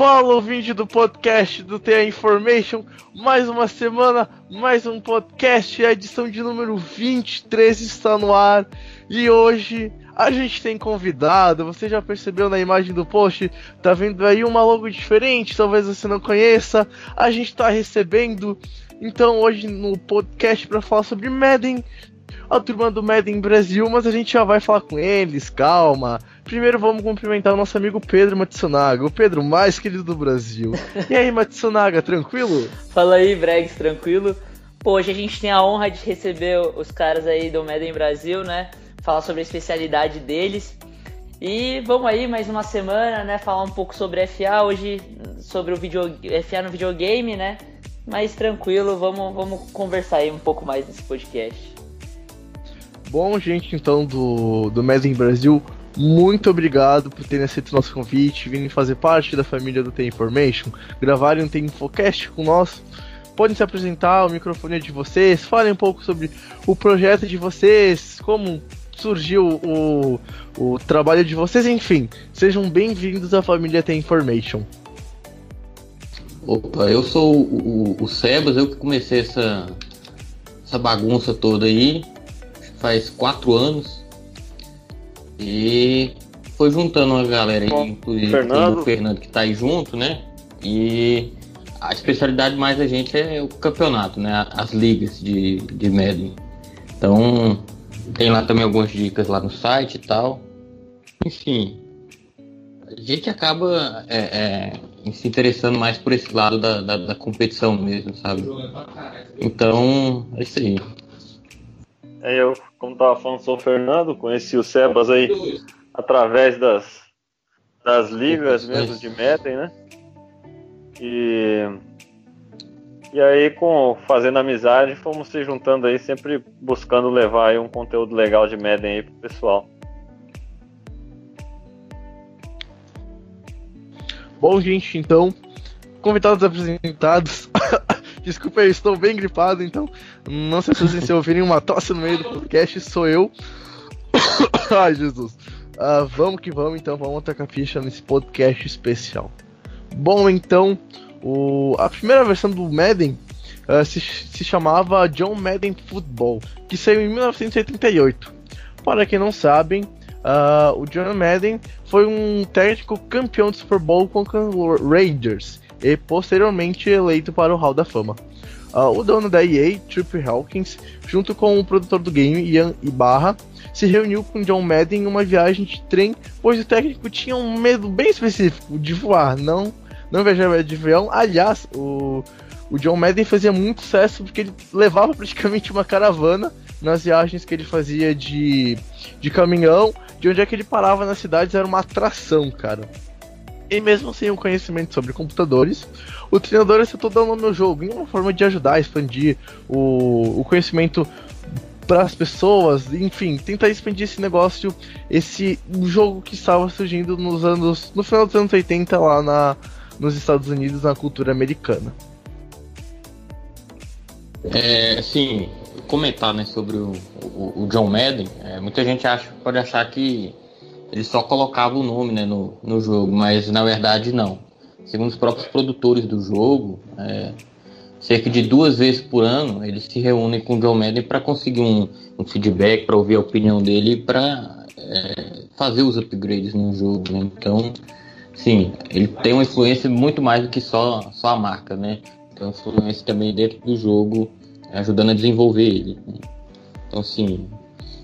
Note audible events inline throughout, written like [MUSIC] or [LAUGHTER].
Fala, ouvinte do podcast do TA Information. Mais uma semana, mais um podcast. A edição de número 23 está no ar. E hoje a gente tem convidado. Você já percebeu na imagem do post? Tá vendo aí uma logo diferente? Talvez você não conheça. A gente está recebendo. Então, hoje no podcast para falar sobre Madden, a turma do Madden Brasil, mas a gente já vai falar com eles, calma. Primeiro vamos cumprimentar o nosso amigo Pedro Matsunaga, o Pedro mais querido do Brasil. E aí, Matsunaga, tranquilo? Fala aí, Bregs, tranquilo? Pô, hoje a gente tem a honra de receber os caras aí do Madden Brasil, né? Falar sobre a especialidade deles. E vamos aí, mais uma semana, né? Falar um pouco sobre FA, hoje sobre o video, FA no videogame, né? Mas tranquilo, vamos, vamos conversar aí um pouco mais nesse podcast. Bom, gente, então, do, do Madden Brasil, muito obrigado por terem aceito o nosso convite, virem fazer parte da família do The Information, gravarem um The Infocast com nós. Podem se apresentar, o microfone é de vocês, falem um pouco sobre o projeto de vocês, como surgiu o, o trabalho de vocês, enfim. Sejam bem-vindos à família The Information. Opa, eu sou o, o, o Sebas, eu que comecei essa, essa bagunça toda aí faz quatro anos. E foi juntando uma galera aí, inclusive Fernando. o Fernando que tá aí junto, né? E a especialidade mais da gente é o campeonato, né? As ligas de, de Madden. Então, tem lá também algumas dicas lá no site e tal. Enfim, a gente acaba é, é, se interessando mais por esse lado da, da, da competição mesmo, sabe? Então, é isso aí. É, eu, como tava falando, sou o Fernando, conheci o Sebas aí através das, das ligas mesmo de Madden, né? E, e aí, com fazendo amizade, fomos se juntando aí, sempre buscando levar aí um conteúdo legal de Madden aí pro pessoal. Bom, gente, então, convidados apresentados. [LAUGHS] Desculpa, eu estou bem gripado, então não se assustem se ouvirem uma tosse no meio do podcast, sou eu. [COUGHS] Ai, Jesus. Uh, vamos que vamos, então, vamos tacar ficha nesse podcast especial. Bom, então, o, a primeira versão do Madden uh, se, se chamava John Madden Football, que saiu em 1988. Para quem não sabem, uh, o John Madden foi um técnico campeão do Super Bowl com o Raiders e posteriormente eleito para o Hall da Fama. Uh, o dono da EA, Trip Hawkins, junto com o produtor do game, Ian Ibarra, se reuniu com John Madden em uma viagem de trem, pois o técnico tinha um medo bem específico de voar, não, não viajar de avião. Aliás, o, o John Madden fazia muito sucesso porque ele levava praticamente uma caravana nas viagens que ele fazia de, de caminhão, de onde é que ele parava nas cidades era uma atração, cara. E mesmo sem um conhecimento sobre computadores, o treinador acertou dar o nome ao jogo em uma forma de ajudar a expandir o, o conhecimento para as pessoas, enfim, tentar expandir esse negócio, esse jogo que estava surgindo nos anos, no final dos anos 80 lá na, nos Estados Unidos, na cultura americana. É, assim, comentar né, sobre o, o, o John Madden, é, muita gente acha, pode achar que ele só colocava o nome né, no, no jogo, mas na verdade não. Segundo os próprios produtores do jogo, é, cerca de duas vezes por ano eles se reúnem com o John Madden para conseguir um, um feedback, para ouvir a opinião dele para é, fazer os upgrades no jogo. Né? Então, sim, ele tem uma influência muito mais do que só, só a marca, né? Tem uma influência também dentro do jogo, ajudando a desenvolver ele. Né? Então, sim,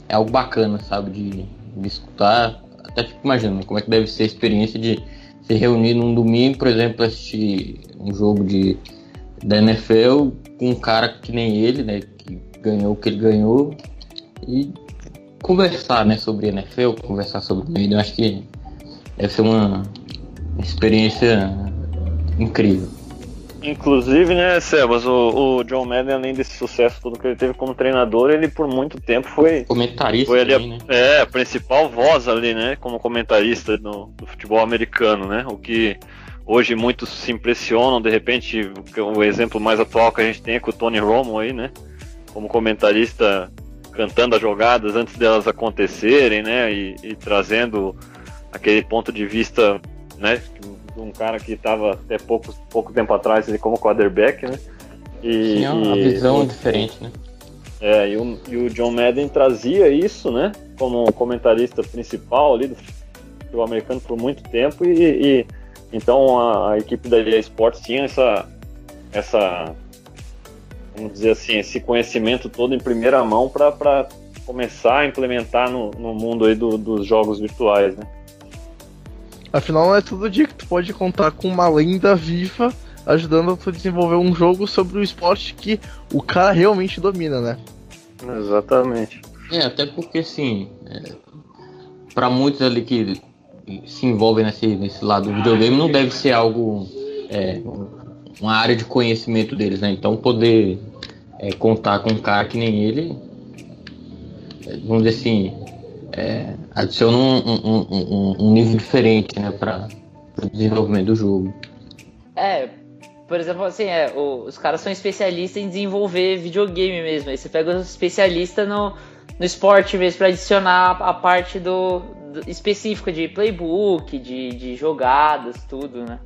é algo bacana, sabe, de, de escutar até fico imaginando como é que deve ser a experiência de se reunir num domingo, por exemplo, assistir um jogo de, da NFL com um cara que nem ele, né, que ganhou o que ele ganhou, e conversar, né, sobre NFL, conversar sobre meio, eu acho que deve ser uma experiência incrível. Inclusive, né, Sebas, o, o, John Madden, além desse sucesso todo que ele teve como treinador, ele por muito tempo foi. Comentarista, foi ali também, a, né? É, a principal voz ali, né, como comentarista no, do futebol americano, né? O que hoje muitos se impressionam, de repente, o, o exemplo mais atual que a gente tem é com o Tony Romo aí, né? Como comentarista cantando as jogadas antes delas acontecerem, né? E, e trazendo aquele ponto de vista, né? De um cara que estava até pouco, pouco tempo atrás ali como quarterback, né? E, é uma visão e, diferente, né? É, e o, e o John Madden trazia isso, né? Como comentarista principal ali do futebol americano por muito tempo e, e então a, a, equipe da EA Sports tinha essa, essa, vamos dizer assim, esse conhecimento todo em primeira mão para começar a implementar no, no mundo aí do, dos jogos virtuais, né? Afinal, não é todo dia que tu pode contar com uma lenda viva ajudando a tu desenvolver um jogo sobre o esporte que o cara realmente domina, né? Exatamente. É, até porque assim, é, para muitos ali que se envolvem nesse, nesse lado do videogame não deve ser algo é, uma área de conhecimento deles, né? Então poder é, contar com um cara que nem ele, é, vamos dizer assim, é, adiciona um, um, um, um, nível diferente, né, para o desenvolvimento do jogo. É, por exemplo, assim, é, o, os caras são especialistas em desenvolver videogame mesmo. Aí você pega os especialistas no, no esporte mesmo para adicionar a parte do, do, específica de playbook, de, de jogadas, tudo, né?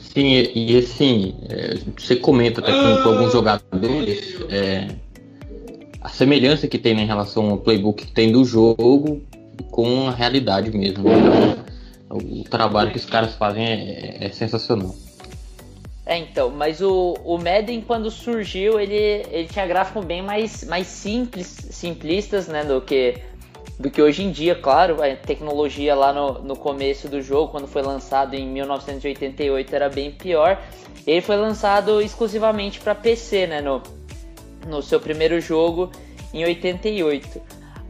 Sim, e, e assim, é, você comenta até com, com alguns jogadores é, a semelhança que tem né, em relação ao playbook que tem do jogo com a realidade mesmo. Então, o trabalho que os caras fazem é, é sensacional. É, então, mas o, o Madden, quando surgiu, ele, ele tinha gráficos bem mais, mais simples, simplistas, né, do que, do que hoje em dia, claro. A tecnologia lá no, no começo do jogo, quando foi lançado em 1988, era bem pior. Ele foi lançado exclusivamente para PC, né, no, no seu primeiro jogo, em 88.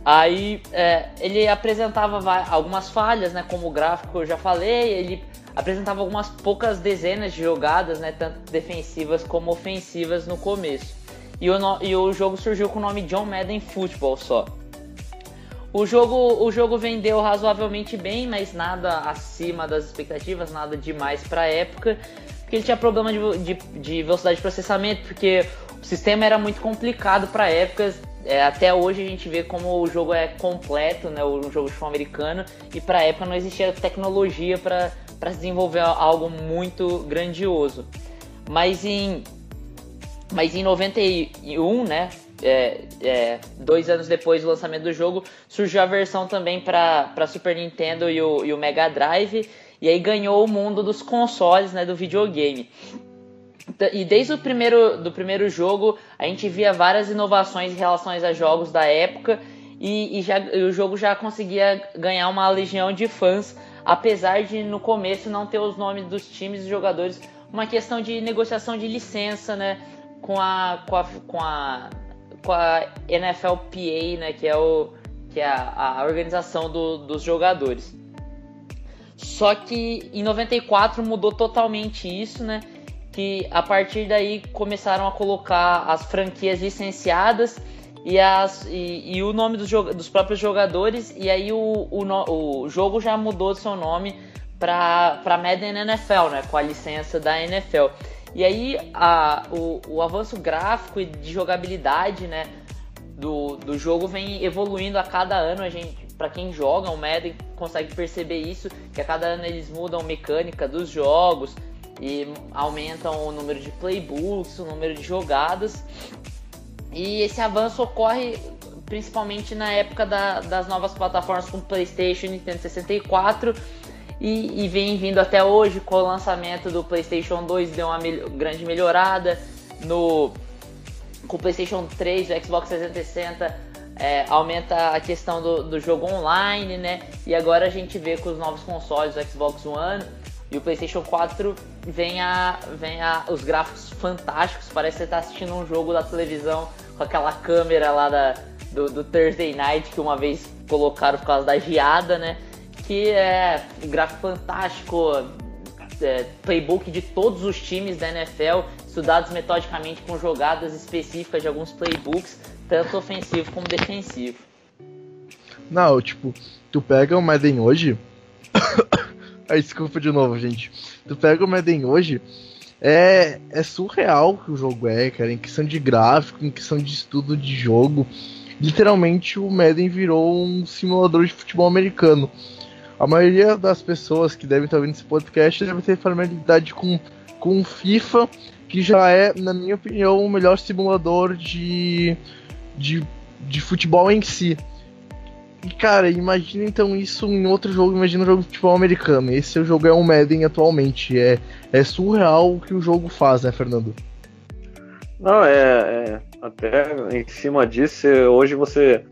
Aí é, ele apresentava algumas falhas, né, como o gráfico eu já falei, ele apresentava algumas poucas dezenas de jogadas, né, tanto defensivas como ofensivas no começo. E o, no, e o jogo surgiu com o nome John Madden Football só. O jogo, o jogo vendeu razoavelmente bem, mas nada acima das expectativas, nada demais para a época, porque ele tinha problema de, de, de, velocidade de processamento, porque o sistema era muito complicado para a época. É, até hoje a gente vê como o jogo é completo, né, um jogo de futebol americano, e para época não existia tecnologia para para desenvolver algo muito grandioso. Mas em, mas em 91, né, é, é, dois anos depois do lançamento do jogo, surgiu a versão também para Super Nintendo e o, e o Mega Drive, e aí ganhou o mundo dos consoles, né, do videogame. E desde o primeiro, do primeiro jogo, a gente via várias inovações em relação a jogos da época, e, e, já, e o jogo já conseguia ganhar uma legião de fãs apesar de no começo não ter os nomes dos times e jogadores, uma questão de negociação de licença, né, com a com a, com a, com a NFLPA, né, que é o que é a, a organização do, dos jogadores. Só que em 94 mudou totalmente isso, né? Que a partir daí começaram a colocar as franquias licenciadas e, as, e, e o nome dos, dos, próprios jogadores, e aí o, o, o jogo já mudou seu nome para Madden NFL, né, com a licença da NFL. E aí a, o, o avanço gráfico e de jogabilidade né, do, do jogo vem evoluindo a cada ano. A gente, para quem joga o Madden, consegue perceber isso, que a cada ano eles mudam mecânica dos jogos e aumentam o número de playbooks, o número de jogadas. E esse avanço ocorre principalmente na época da, das novas plataformas como PlayStation e Nintendo 64 e, e, vem vindo até hoje com o lançamento do PlayStation 2 deu uma grande melhorada no com o PlayStation 3, o Xbox 360 é, aumenta a questão do, do, jogo online, né? E agora a gente vê com os novos consoles, o Xbox One e o PlayStation 4 vem a, vem a os gráficos fantásticos, parece que você está assistindo um jogo da televisão com aquela câmera lá da, do, do, Thursday Night que uma vez colocaram por causa da geada, né? Que é um gráfico fantástico, é, playbook de todos os times da NFL, estudados metodicamente com jogadas específicas de alguns playbooks, tanto ofensivo como defensivo. Não, tipo, tu pega o Madden hoje. [COUGHS] Ai, desculpa de novo, gente. Tu pega o Madden hoje é, é surreal que o jogo é, cara, em questão de gráfico, em questão de estudo de jogo. Literalmente o Madden virou um simulador de futebol americano. a maioria das pessoas que devem estar ouvindo esse podcast deve ter familiaridade com, com FIFA, que já é, na minha opinião, o melhor simulador de, de, de futebol em si. E cara, imagina então isso em outro jogo, imagina um jogo de futebol americano. Esse jogo é um Madden atualmente. É, é surreal o que o jogo faz, né, Fernando? Não, é, é até em cima disso, hoje você,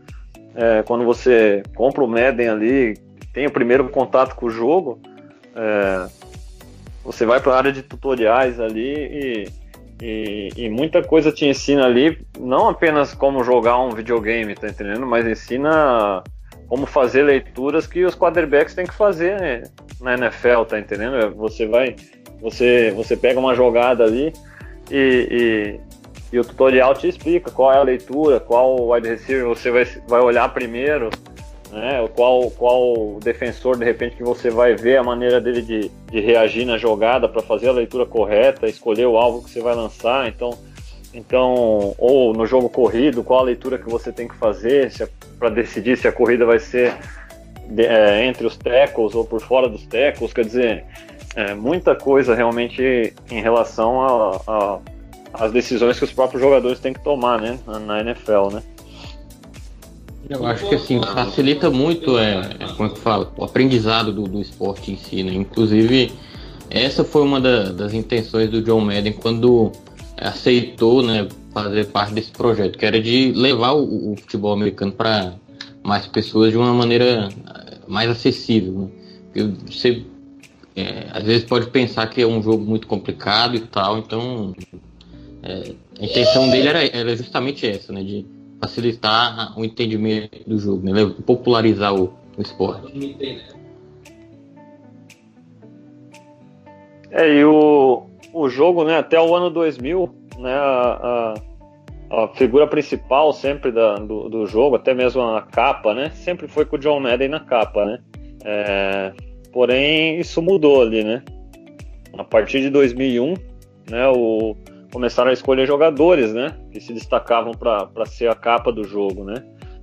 é, quando você compra o Madden ali, tem o primeiro contato com o jogo, é, você vai para a área de tutoriais ali e, e, e, muita coisa te ensina ali, não apenas como jogar um videogame, tá entendendo? Mas ensina como fazer leituras que os quarterbacks têm que fazer né, na NFL, tá entendendo? Você vai, você, você pega uma jogada ali e, e, e, o tutorial te explica qual é a leitura, qual wide receiver você vai, vai olhar primeiro, né? Qual, qual defensor de repente que você vai ver a maneira dele de, de reagir na jogada para fazer a leitura correta, escolher o alvo que você vai lançar, então então, ou no jogo corrido, qual a leitura que você tem que fazer para decidir se a corrida vai ser é, entre os tackles ou por fora dos tackles, quer dizer, é, muita coisa realmente em relação às decisões que os próprios jogadores têm que tomar, né, na, na NFL, né. Eu acho que assim facilita muito, é, é como é fala, o aprendizado do, do esporte em si, né? Inclusive, essa foi uma da, das intenções do John Madden quando aceitou né, fazer parte desse projeto, que era de levar o, o futebol americano para mais pessoas de uma maneira eh, mais acessível. Né? Você é, às vezes pode pensar que é um jogo muito complicado e tal, então é, a intenção dele era, era, justamente essa, né, de facilitar o entendimento do jogo, né, popularizar o, o esporte. É, e o, o jogo, né, até o ano 2000, né, a, a, a figura principal sempre da, do, do, jogo, até mesmo a capa, né, sempre foi com o John Madden na capa, né. É, porém, isso mudou ali, né. A partir de 2001, né, o, começaram a escolher jogadores, né, que se destacavam para ser a capa do jogo, né.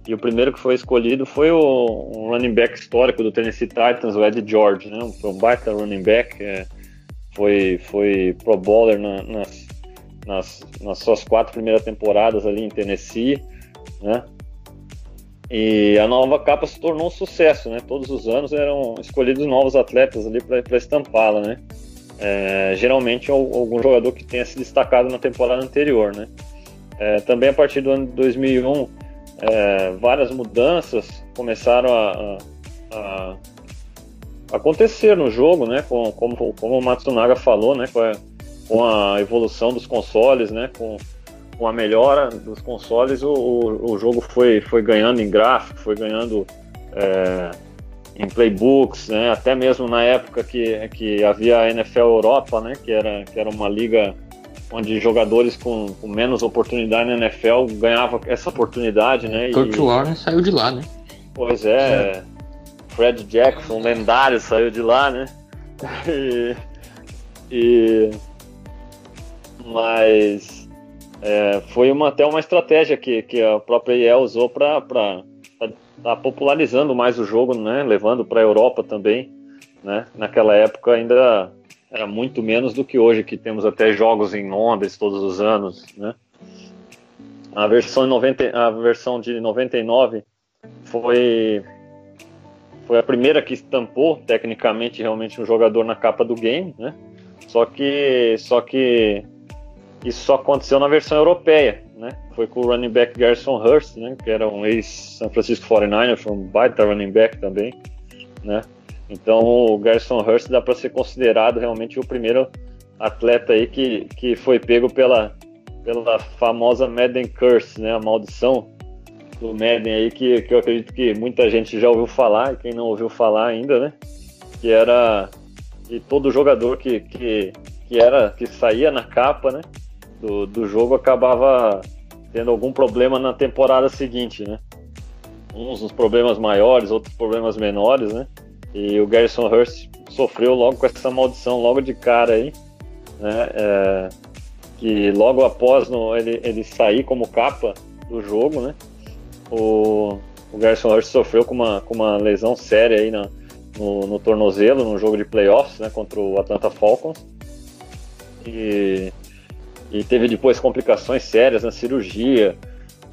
E o primeiro que foi escolhido foi o um running back histórico do Tennessee Titans, o Ed George, né, um, um baita running back, é, foi, foi Pro Bowler na, nas, nas, nas suas quatro primeiras temporadas ali em Tennessee, né? E a nova capa se tornou um sucesso, né? Todos os anos eram escolhidos novos atletas ali para estampá-la, né? É, geralmente algum jogador que tenha se destacado na temporada anterior, né? É, também a partir do ano de 2001, é, várias mudanças começaram a, a, acontecer no jogo, né? Com, como, como o Matsunaga falou, né? Com a, com a evolução dos consoles, né? Com, com a melhora dos consoles, o, o, o, jogo foi, foi ganhando em gráfico, foi ganhando é, em playbooks, né? Até mesmo na época que, que havia a NFL Europa, né? Que era, que era uma liga onde jogadores com, com menos oportunidade na NFL ganhavam essa oportunidade, né? Kurt Warner saiu de lá, né? Pois é. Fred Jackson, lendário, saiu de lá, né? [LAUGHS] E, e mas é, foi uma, até uma estratégia que, que a própria IE usou para tá popularizando mais o jogo, né? Levando para a Europa também, né? Naquela época ainda era muito menos do que hoje, que temos até jogos em Londres todos os anos, né? A versão, 90, a versão de 99 foi foi a primeira que estampou tecnicamente realmente um jogador na capa do game, né? Só que só que isso só aconteceu na versão europeia, né? Foi com o running back Garrison Hurst, né? Que era um ex-San Francisco 49 foi um baita running back também, né? Então o Garrison Hurst dá para ser considerado realmente o primeiro atleta aí que, que foi pego pela, pela famosa Madden Curse, né? A maldição do Madden aí que, que eu acredito que muita gente já ouviu falar, e quem não ouviu falar ainda, né? Que era que todo jogador que, que, que era que saía na capa, né? Do, do jogo acabava tendo algum problema na temporada seguinte, né? Uns os problemas maiores, outros problemas menores, né? E o Garrison Hurst sofreu logo com essa maldição logo de cara aí, né? É, que logo após no, ele, ele sair como capa do jogo, né? O, o Garrison Hurst sofreu com uma, com uma lesão séria aí na, no, no tornozelo, no jogo de playoffs, né, contra o Atlanta Falcons. E, e teve depois complicações sérias na cirurgia,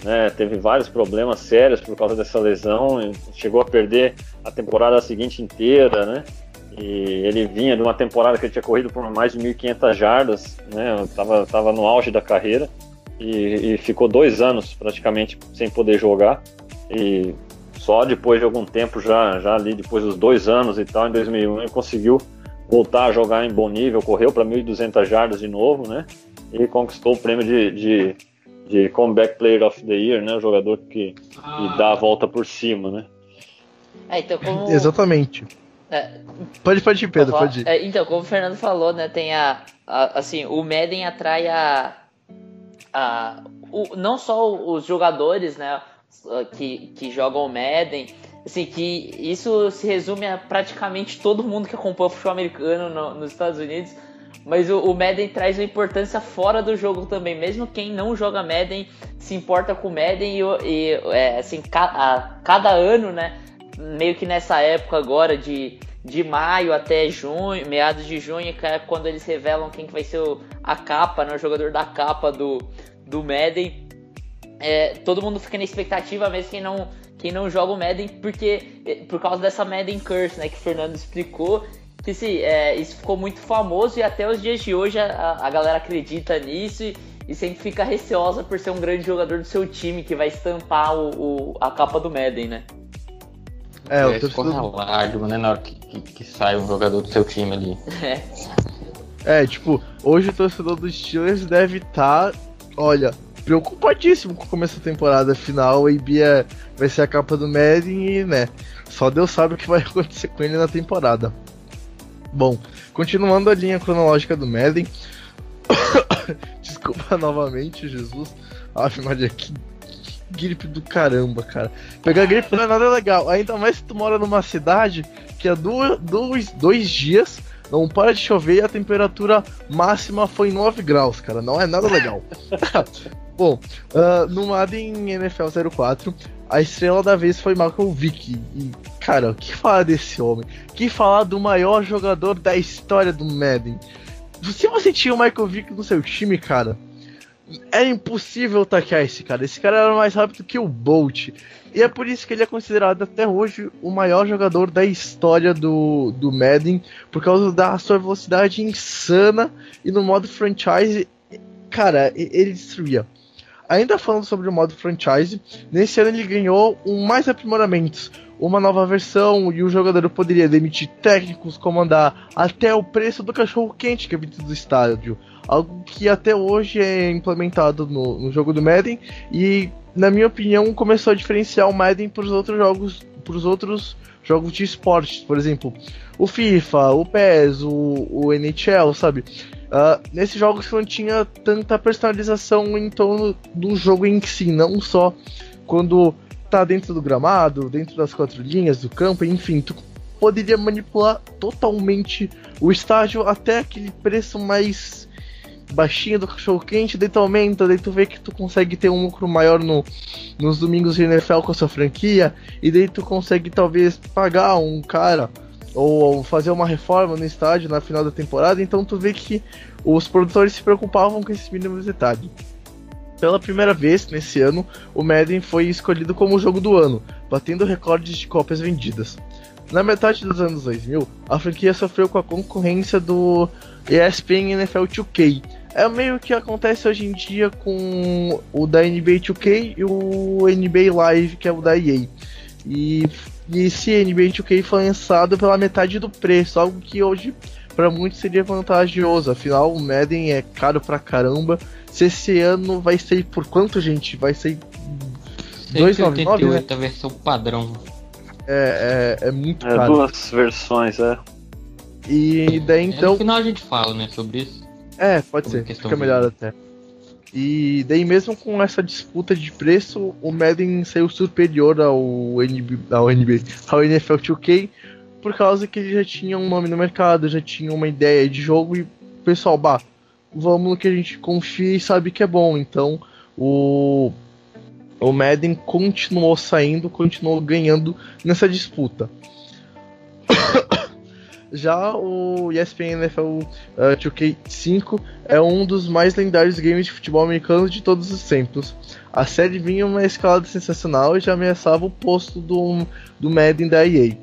né, teve vários problemas sérios por causa dessa lesão, chegou a perder a temporada seguinte inteira, né? E ele vinha de uma temporada que ele tinha corrido por mais de 1.500 jardas, né? Tava, tava no auge da carreira e, e, ficou dois anos praticamente sem poder jogar. E só depois de algum tempo, já, já ali depois dos dois anos e tal, em 2001, ele conseguiu voltar a jogar em bom nível, correu para 1.200 jardas de novo, né? E conquistou o prêmio de, de, de Comeback Player of the Year, né? O jogador que, que dá a volta por cima, né? É, então como... [LAUGHS] Exatamente. É, pode, pode ir, Pedro, pode ir. É, então, como o Fernando falou, né, tem a, a assim, o Madden atrai a, o, não só os jogadores, né, que, que jogam Madden, assim, que isso se resume a praticamente todo mundo que acompanha o futebol americano no, nos Estados Unidos, mas o, o, Madden traz uma importância fora do jogo também, mesmo quem não joga Madden se importa com o Madden e, e é, assim, ca, a, cada ano, né, meio que nessa época agora de, de maio até junho, meados de junho, que é quando eles revelam quem que vai ser o, a capa, né, o jogador da capa do, do Madden. É, todo mundo fica na expectativa, mesmo quem não, quem não joga o Madden, porque é, por causa dessa Madden Curse, né, que o Fernando explicou, que sim, é, isso ficou muito famoso e até os dias de hoje a, a galera acredita nisso e, e, sempre fica receosa por ser um grande jogador do seu time que vai estampar o, o a capa do Madden, né? É, o torcedor... lágrima, né, na hora que, que, que, sai um jogador do seu time ali. É. é, tipo, hoje o torcedor dos Steelers deve estar, tá, olha, preocupadíssimo com o começo da temporada. Afinal, a Ibia vai ser a capa do Madden e, né, só Deus sabe o que vai [LAUGHS] acontecer com ele na temporada. Bom, continuando a linha cronológica do Madden. [COUGHS] Desculpa [LAUGHS] novamente, Jesus. Ave Maria, que gripe do caramba, cara. Pegar gripe não é nada legal. Ainda mais se tu mora numa cidade que há dois, dois, dois dias não para de chover e a temperatura máxima foi 9 graus, cara. Não é nada legal. [LAUGHS] Bom, uh, no Madden NFL 04, a estrela da vez foi Michael Vick. E, cara, o que falar desse homem? Que falar do maior jogador da história do Madden? Se você tinha o Michael Vick no seu time, cara, era impossível taquear esse cara. Esse cara era mais rápido que o Bolt. E é por isso que ele é considerado até hoje o maior jogador da história do, do Madden, por causa da sua velocidade insana e no modo franchise, cara, ele destruía. Ainda falando sobre o modo franchise, nesse ano ele ganhou um mais aprimoramentos, uma nova versão e o jogador poderia demitir técnicos, comandar até o preço do cachorro quente que é vindo do estádio algo que até hoje é implementado no, no jogo do Madden e na minha opinião começou a diferenciar o Madden para os outros jogos, para os outros jogos de esporte, por exemplo, o FIFA, o PES, o, o NHL, sabe? Uh, nesses jogos não tinha tanta personalização em torno do jogo em si, não só quando tá dentro do gramado, dentro das quatro linhas do campo, enfim, tu poderia manipular totalmente o estádio até aquele preço mais baixinho do cachorro quente, daí tu aumenta, daí tu vê que tu consegue ter um lucro maior no, nos domingos de NFL com a sua franquia, e daí tu consegue talvez pagar um cara ou, ou fazer uma reforma no estádio na final da temporada, então tu vê que os produtores se preocupavam com esses mínimos detalhes. Pela primeira vez nesse ano, o Madden foi escolhido como o jogo do ano, batendo recordes de cópias vendidas. Na metade dos anos 2000, a franquia sofreu com a concorrência do ESPN NFL 2K, é meio que acontece hoje em dia com o da NBA 2K e o NBA Live, que é o da EA. E, e esse NBA 2K foi lançado pela metade do preço, algo que hoje para muitos seria vantajoso. Afinal, o Madden é caro pra caramba. Se esse ano vai ser por quanto, gente? Vai ser 299, né? a versão padrão. É, é, é muito é, caro. Duas versões, é. E daí então. É, no final a gente fala, né, sobre isso. É, pode ser, fica melhor até. E daí mesmo com essa disputa de preço, o Madden saiu superior ao, NB, ao NBA, ao NFL 2K, por causa que ele já tinha um nome no mercado, já tinha uma ideia de jogo e pessoal, bah, vamos no que a gente confia e sabe que é bom. Então o, o Madden continuou saindo, continuou ganhando nessa disputa. [COUGHS] Já o ESPN NFL uh, 2K5 é um dos mais lendários games de futebol americano de todos os tempos. A série vinha uma escalada sensacional e já ameaçava o posto do, do Madden da EA.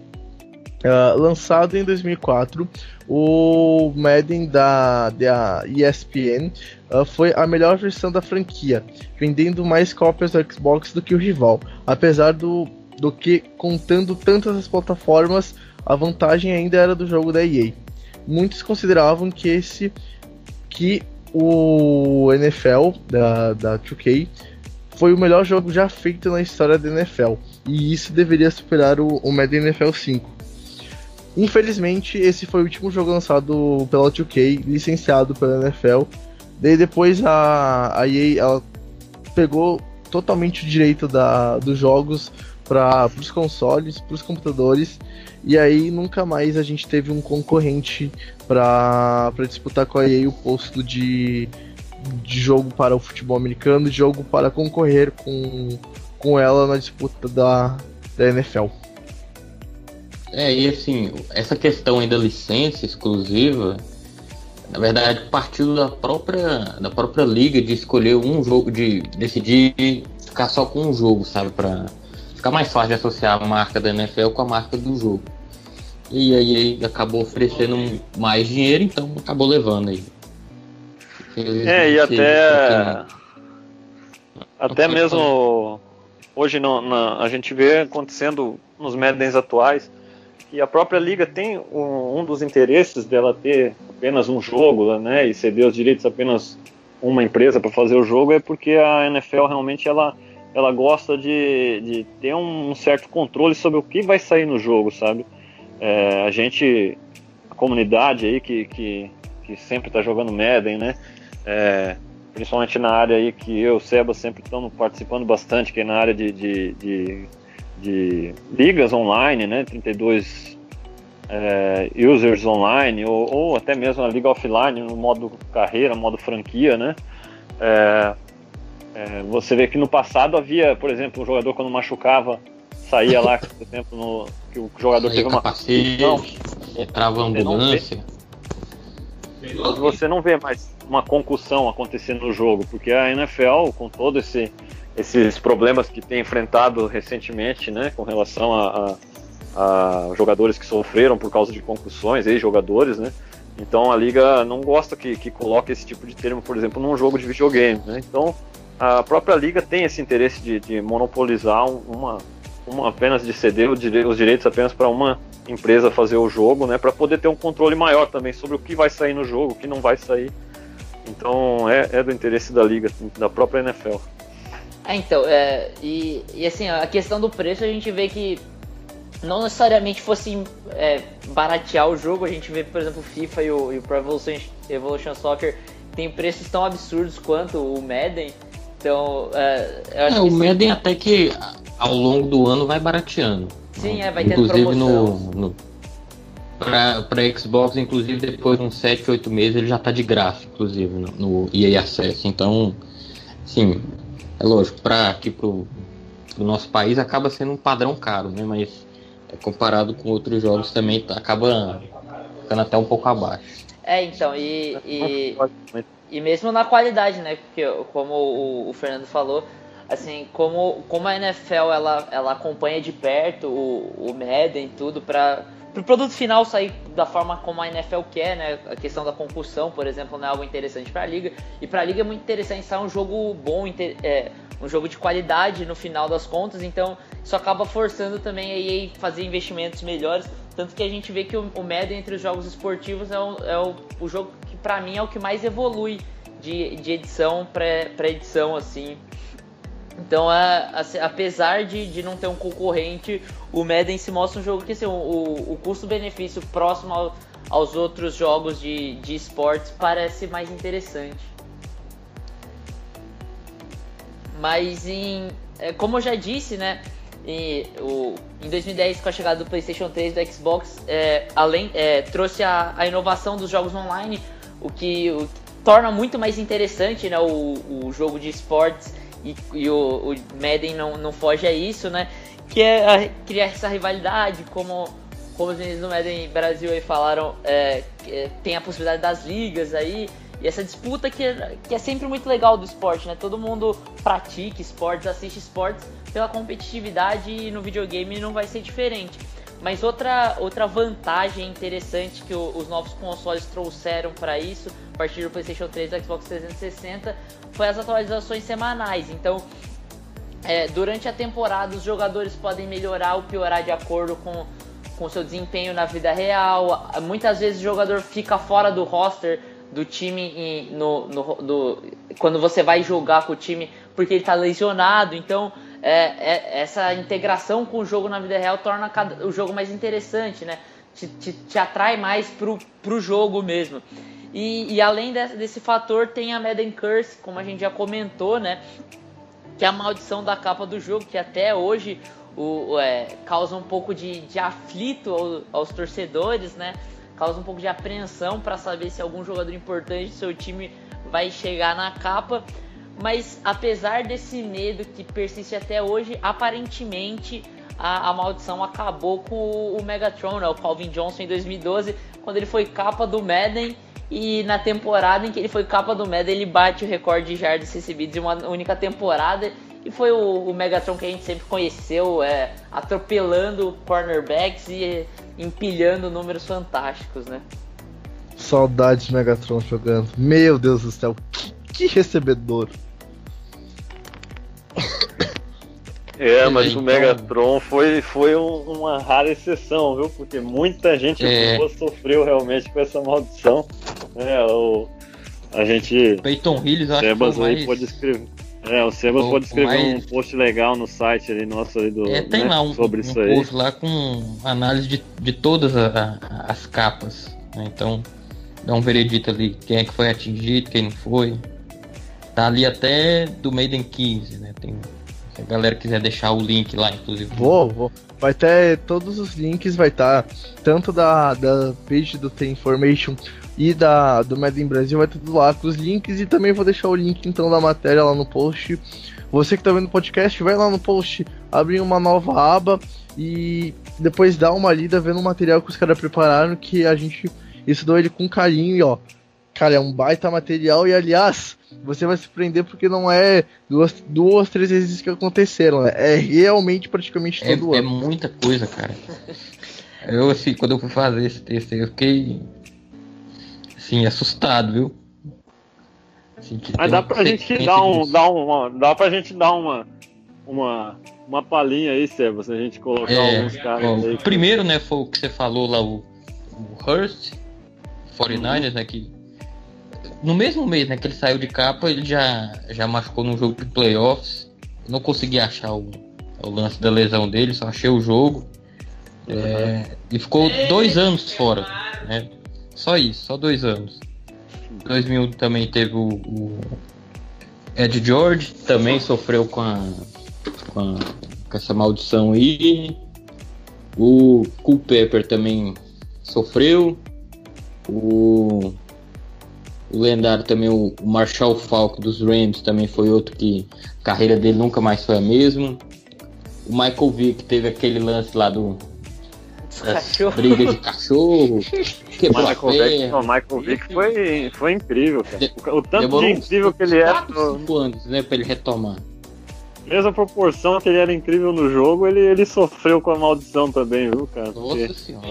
Uh, lançado em 2004, o Madden da, da ESPN uh, foi a melhor versão da franquia, vendendo mais cópias do Xbox do que o rival, apesar do, do que contando tantas as plataformas a vantagem ainda era do jogo da EA. Muitos consideravam que esse que o NFL da, da 2K foi o melhor jogo já feito na história da NFL, e isso deveria superar o, o Madden NFL 5. Infelizmente, esse foi o último jogo lançado pela 2K, licenciado pela NFL. Daí depois a, a EA ela pegou totalmente o direito da, dos jogos para os consoles, para os computadores e aí nunca mais a gente teve um concorrente para disputar com a EA o posto de, de jogo para o futebol americano, de jogo para concorrer com, com ela na disputa da, da NFL. É, e assim, essa questão aí da licença exclusiva, na verdade, partiu da própria, da própria liga de escolher um jogo, de decidir ficar só com um jogo, sabe? Pra ficar mais fácil de associar a marca da NFL com a marca do jogo. E aí acabou oferecendo mais dinheiro, então acabou levando aí. É, e até. Até mesmo hoje não, não, a gente vê acontecendo nos Maddens atuais que a própria liga tem um, um, dos interesses dela ter apenas um jogo, né, e ceder os direitos a apenas uma empresa para fazer o jogo é porque a NFL realmente ela, ela gosta de, de ter um certo controle sobre o que vai sair no jogo, sabe? É, a gente, a comunidade aí que, que, que sempre está jogando Madden, né? É, principalmente na área aí que eu e o Seba sempre estamos participando bastante, que é na área de, de, de, de ligas online, né? 32 é, users online, ou, ou, até mesmo a liga offline, no modo carreira, modo franquia, né? É, você vê que no passado havia, por exemplo, um jogador quando machucava saía lá, por exemplo, no, que o jogador teve uma concussão. Entrava ambulância. Você, você não vê mais uma concussão acontecendo no jogo, porque a NFL, com todos esse, esses problemas que tem enfrentado recentemente, né, com relação a, a, a jogadores que sofreram por causa de concussões, ex-jogadores, né, então a liga não gosta que, que coloque esse tipo de termo, por exemplo, num jogo de videogame. Né? Então a própria liga tem esse interesse de, de monopolizar uma, uma, apenas de ceder os direitos apenas para uma empresa fazer o jogo, né, para poder ter um controle maior também sobre o que vai sair no jogo, o que não vai sair. Então é, é do interesse da liga, da própria NFL. É, então, é, e, e assim, a questão do preço a gente vê que não necessariamente fosse é, baratear o jogo, a gente vê, por exemplo, o FIFA e o, e o Pro Evolution, Evolution Soccer tem preços tão absurdos quanto o Madden. Então, é, eu acho é, que o Madden até que ao longo do ano vai barateando. Sim, é, vai ter Inclusive no, no para Xbox, inclusive depois de uns 7, 8 meses ele já tá de graça, inclusive, no, no EA Access. Então, sim, é lógico, para aqui pro, pro nosso país acaba sendo um padrão caro, né? Mas é, comparado com outros jogos também tá, acaba ficando até um pouco abaixo. É, então, e, e, e mesmo na qualidade, né? Porque como o, o Fernando falou, assim, como, como a NFL ela, ela acompanha de perto o, o Madden tudo para o pro produto final sair da forma como a NFL quer, né? A questão da concussão, por exemplo, não é algo interessante para a liga. E para a liga é muito interessante sair um jogo bom, é, um jogo de qualidade no final das contas. Então isso acaba forçando também a EA fazer investimentos melhores. Tanto que a gente vê que o, o entre os jogos esportivos é o, é o, o jogo que para mim é o que mais evolui de, de edição para edição assim então, a, a, apesar de, de não ter um concorrente, o Madden se mostra um jogo que assim, o, o custo-benefício próximo ao, aos outros jogos de, de esportes parece mais interessante. Mas em, é, como eu já disse, né, em, o, em 2010 com a chegada do PlayStation 3 do Xbox, é, além é, trouxe a, a, inovação dos jogos online, o que, o torna muito mais interessante né, o, o jogo de esportes e, e o, o, Madden não, não foge a isso, né? Que é a, criar essa rivalidade, como como os meninos do Madden Brasil aí falaram, é, tem a possibilidade das ligas aí, e essa disputa que, é, que é sempre muito legal do esporte, né? Todo mundo pratica esportes, assiste esportes pela competitividade e no videogame não vai ser diferente. Mas outra, outra vantagem interessante que o, os novos consoles trouxeram para isso, a partir do PlayStation 3 e Xbox 360, foi as atualizações semanais. Então, é, durante a temporada, os jogadores podem melhorar ou piorar de acordo com com seu desempenho na vida real. Muitas vezes o jogador fica fora do roster do time no, no do, quando você vai jogar com o time porque ele está lesionado. Então, é, é, essa integração com o jogo na vida real torna cada, o jogo mais interessante, né? Te, te, te atrai mais pro, pro jogo mesmo. E, e além desse, desse fator, tem a Madden Curse, como a gente já comentou, né? Que é a maldição da capa do jogo, que até hoje o, é, causa um pouco de, de aflito ao, aos torcedores, né? Causa um pouco de apreensão para saber se algum jogador importante do seu time vai chegar na capa. Mas apesar desse medo que persiste até hoje, aparentemente a, a maldição acabou com o, Megatron, né? o Calvin Johnson em 2012, quando ele foi capa do Madden. E na temporada em que ele foi capa do Madden, ele bate o recorde de jardas recebidos em uma única temporada e foi o, o, Megatron que a gente sempre conheceu, é, atropelando cornerbacks e empilhando números fantásticos, né? Saudades de Megatron jogando. Meu Deus do céu, que, que recebedor. É, mas então... o Megatron foi, foi um, uma rara exceção, viu? Porque muita gente é. sofreu realmente com essa maldição. É, o, a gente. Peyton Hillis, acho que foi mais... pode escrever. É, o Sebas pode escrever mais... um post legal no site ali nosso ali do, é, tem né, lá um, sobre um isso aí. post lá com análise de, de todas a, a, as capas. Né? Então, dá um veredito ali, quem é que foi atingido, quem não foi. Tá ali até do Maiden 15, né? Tem, se a galera quiser deixar o link lá, inclusive. Vou, vou. Vai ter todos os links, vai estar tá, tanto da, da page do The Information e da do Madden Brasil vai tudo lá com os links e também vou deixar o link então da matéria lá no post. Você que está vendo o podcast, vai lá no post, abre uma nova aba e depois dá uma lida vendo o material que os caras prepararam que a gente estudou ele com carinho e ó, cara, é um baita material e aliás, você vai se prender porque não é duas, duas três vezes que aconteceram, né? é realmente praticamente é, todo é, ano. É muita coisa, cara. Eu assim, quando eu fui fazer esse texto, eu fiquei Sim, assustado, viu? Assim, Mas dá pra gente dar um, dar uma. Dá pra gente dar uma. Uma, uma palhinha aí, Seba, se a gente colocar é, alguns caras ó, aí. O primeiro, né, foi o que você falou lá, o, o Hurst, 49ers, uhum. né, que no mesmo mês, né, que ele saiu de capa, ele já, já machucou num jogo de playoffs. não consegui achar o, o lance da lesão dele, só achei o jogo. Uhum. É, e ficou dois anos fora, né? Só isso, só dois anos. 2000 também teve o, o Ed George, também sofreu com, a, com, a, com essa maldição aí. O Cool Pepper também sofreu. O, o lendário também, o Marshall Falk dos Rams, também foi outro que a carreira dele nunca mais foi a mesma. O Michael Vick teve aquele lance lá do. Briga de cachorro. [LAUGHS] Quebrou Michael Vick, não, Michael Vick foi, foi incrível, cara. O, tanto Demorou de incrível que ele é. 5 anos, né, pra ele retomar. Mesma proporção que ele era incrível no jogo, ele, ele sofreu com a maldição também, viu, cara? Nossa Porque... senhora.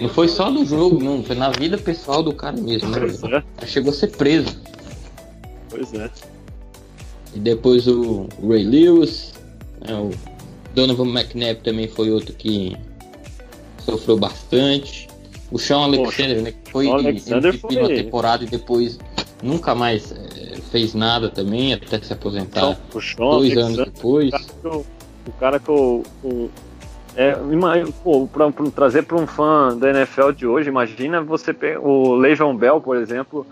Não foi só no jogo, não. Foi na vida pessoal do cara mesmo, né? Pois é. Chegou a ser preso. Pois é. E depois o Ray Lewis, né, o Donovan McNabb também foi outro que sofreu bastante. O Sean Alexander, né? Que foi Alexander MVP foi... temporada e depois nunca mais é, fez nada também, até se aposentar. o Sean dois Alexander, anos depois. O cara que eu. o, é, pô, pra, pra, trazer para um fã da NFL de hoje, imagina você pegar o Le'Veon Bell, por exemplo,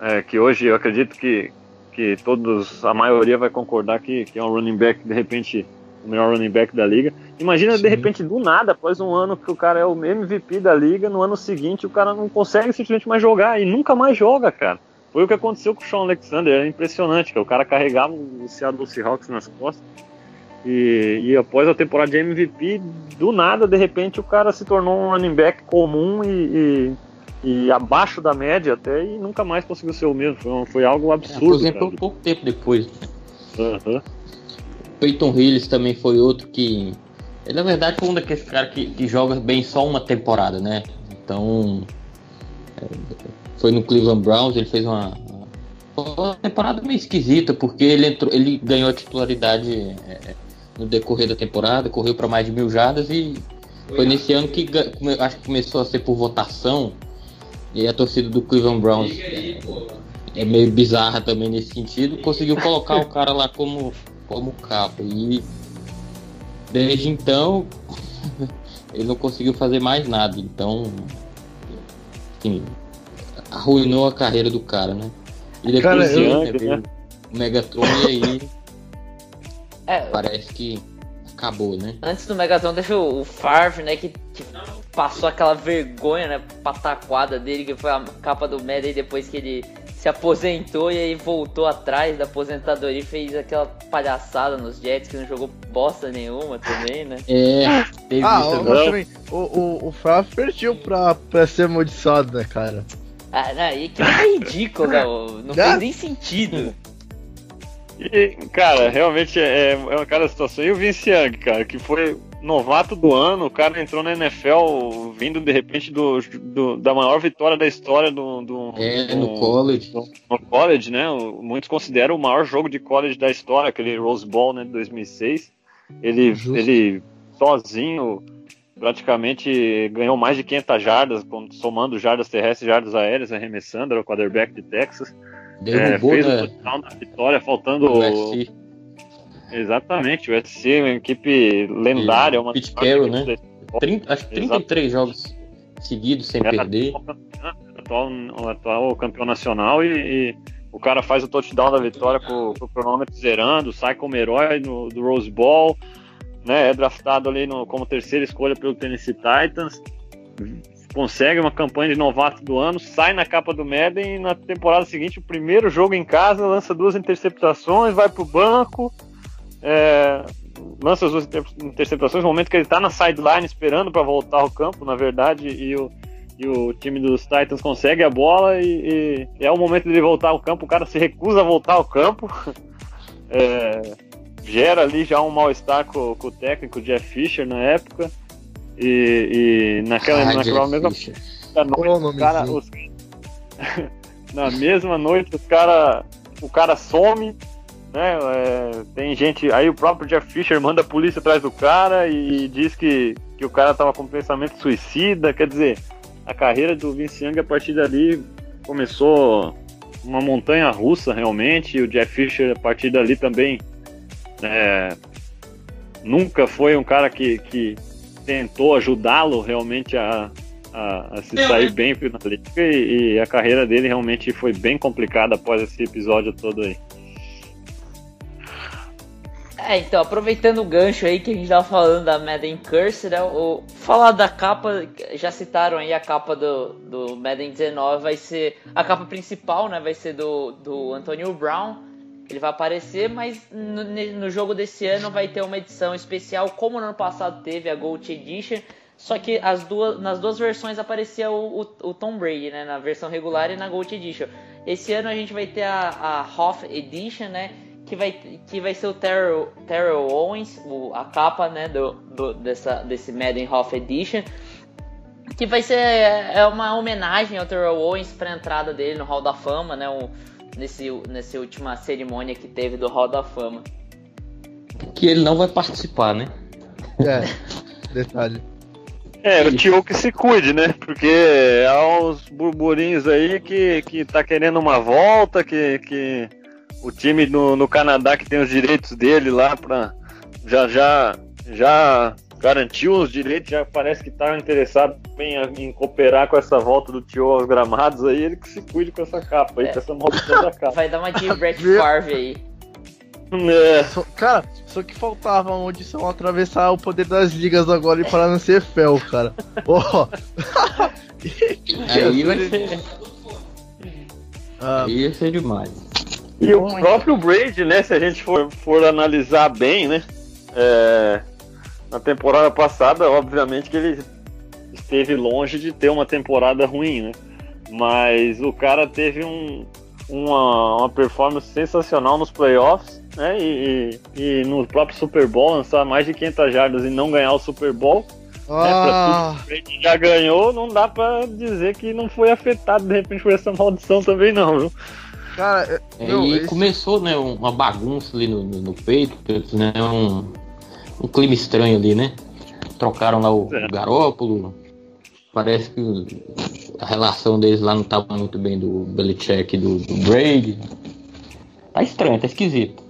é, que hoje eu acredito que, que todos, a maioria vai concordar que, que é um running back de repente o melhor running back da liga. Imagina, Sim. de repente, do nada, após um ano que o cara é o MVP da liga, no ano seguinte o cara não consegue simplesmente mais jogar e nunca mais joga, cara. Foi o que aconteceu com o Sean Alexander, era impressionante, que o cara carregava o Seattle Seahawks nas costas E, e, após a temporada de MVP, do nada, de repente, o cara se tornou um running back comum e, e, e abaixo da média até e nunca mais conseguiu ser o mesmo. Foi, foi algo absurdo. Aposentou pouco tempo depois. Uhum. Peyton Hillis também foi outro que. Ele, na verdade, foi um daqueles caras que, que joga bem só uma temporada, né? Então. É, foi no Cleveland Browns, ele fez uma, uma temporada meio esquisita, porque ele, entrou, ele ganhou a titularidade é, no decorrer da temporada, correu para mais de mil jardas e foi nesse ano que acho que começou a ser por votação. E a torcida do Cleveland Browns é, é meio bizarra também nesse sentido. Conseguiu colocar o cara lá como, como capa. E desde então [LAUGHS] ele não conseguiu fazer mais nada. Então, enfim, arruinou a carreira do cara, né? E depois cara, eu... né, o Megatron e aí [LAUGHS] é, Parece que acabou, né? Antes do Megatron teve o Farve, né? Que, que, passou aquela vergonha, né? Pataquada dele, que foi a capa do Madden depois que ele se aposentou e aí voltou atrás da aposentadoria e fez aquela palhaçada nos Jets que não jogou bosta nenhuma também, né? É, teve ah, também. O, o, o Farve perdiu pra, pra ser amaldiçoado, né, cara? Ah, não, e que é ridículo, não, não fez nem sentido. E, cara, realmente é, é uma cara situação. E o Vince Young, cara, que foi novato do ano, o cara entrou na NFL vindo de repente do, do da maior vitória da história do. do é, do, no college. Do, no college, né? Muitos consideram o maior jogo de college da história, aquele Rose Bowl, né, de 2006. Ele, ele sozinho praticamente ganhou mais de 500 jardas, somando jardas terrestres e jardas aéreas, arremessando, era o quarterback de Texas. Derrubou, é, fez né? o touchdown da vitória, faltando. Exatamente, o USC é uma equipe lendária. Uma Pete Carroll, né? 30, acho que 33 jogos seguidos sem perder. Atual, o atual campeão nacional e, e, o cara faz o touchdown da vitória com, com o cronômetro zerando, sai como herói no, do Rose Bowl, né? É draftado ali no, como terceira escolha pelo Tennessee Titans consegue uma campanha de novato do ano, sai na capa do Madden e na temporada seguinte, o primeiro jogo em casa, lança duas interceptações, vai pro banco, é, lança as duas interceptações no momento que ele tá na sideline esperando para voltar ao campo, na verdade, e o, e o time dos Titans consegue a bola e, e é o momento de voltar ao campo, o cara se recusa a voltar ao campo. [LAUGHS] É, gera ali já um mal-estar com, com o técnico Jeff Fisher na época. E, e naquela, ah, naquela mesma noite, cara, os, [LAUGHS] na mesma noite, os cara, o cara some, né? É, tem gente. Aí o próprio Jeff Fisher manda a polícia atrás do cara e diz que, que o cara tava com pensamento suicida. Quer dizer, a carreira do Vince Young a partir dali começou uma montanha russa realmente. E o Jeff Fisher a partir dali também é, nunca foi um cara que, que tentou ajudá-lo realmente a, a, a, se sair bem na liga e, e, a carreira dele realmente foi bem complicada após esse episódio todo aí. É, então, aproveitando o gancho aí que a gente tava falando da Madden Curse, né? O, falar da capa, já citaram aí a capa do, do Madden 19, vai ser. A capa principal, né? Vai ser do, do Antonio Brown ele vai aparecer, mas no, no, jogo desse ano vai ter uma edição especial, como no ano passado teve a Gold Edition. Só que as duas, nas duas versões aparecia o, o, o Tom Brady, né? Na versão regular e na Gold Edition. Esse ano a gente vai ter a, a Hoff Edition, né? Que vai, que vai ser o Terrell, Terrell Owens, o, a capa, né? Do, do, dessa, desse Madden Hoff Edition. Que vai ser é uma homenagem ao Terrell Owens para a entrada dele no Hall da Fama, né? O, nesse, nessa última cerimônia que teve do Hall da Fama. Que ele não vai participar, né? É, [LAUGHS] detalhe. É, o tio que se cuide, né? Porque há uns burburinhos aí que, que tá querendo uma volta, que, que o time no, no Canadá que tem os direitos dele lá pra. Já já já garantiu os direitos, já parece que está interessado em, em, cooperar com essa volta do tio aos gramados aí, ele que se cuide com essa capa aí, é. com essa maldição da capa. Vai dar uma de [LAUGHS] Brett Favre aí. É. Só, cara, só que faltava onde são atravessar o poder das ligas agora e parar no CFL, cara. [LAUGHS] oh. aí vai [LAUGHS] ser. Ah. Aí ia ser demais. E o próprio Braid, né? Se a gente for, for analisar bem, né? É, na temporada passada, obviamente que ele esteve longe de ter uma temporada ruim, né? Mas o cara teve um, uma, uma performance sensacional nos playoffs, né? E, e, e, no próprio Super Bowl, lançar mais de 500 jardas e não ganhar o Super Bowl. Ah. Né, tudo que já ganhou, não dá pra dizer que não foi afetado de repente por essa maldição também, não, viu? Cara, é, meu, e esse... começou, né, uma bagunça ali no, no, no peito, né, um, um clima estranho ali, né? Trocaram lá o, é. o Garópolo, parece que a relação deles lá não estava muito bem do Belichick e do, do Brady. Tá estranho, tá esquisito.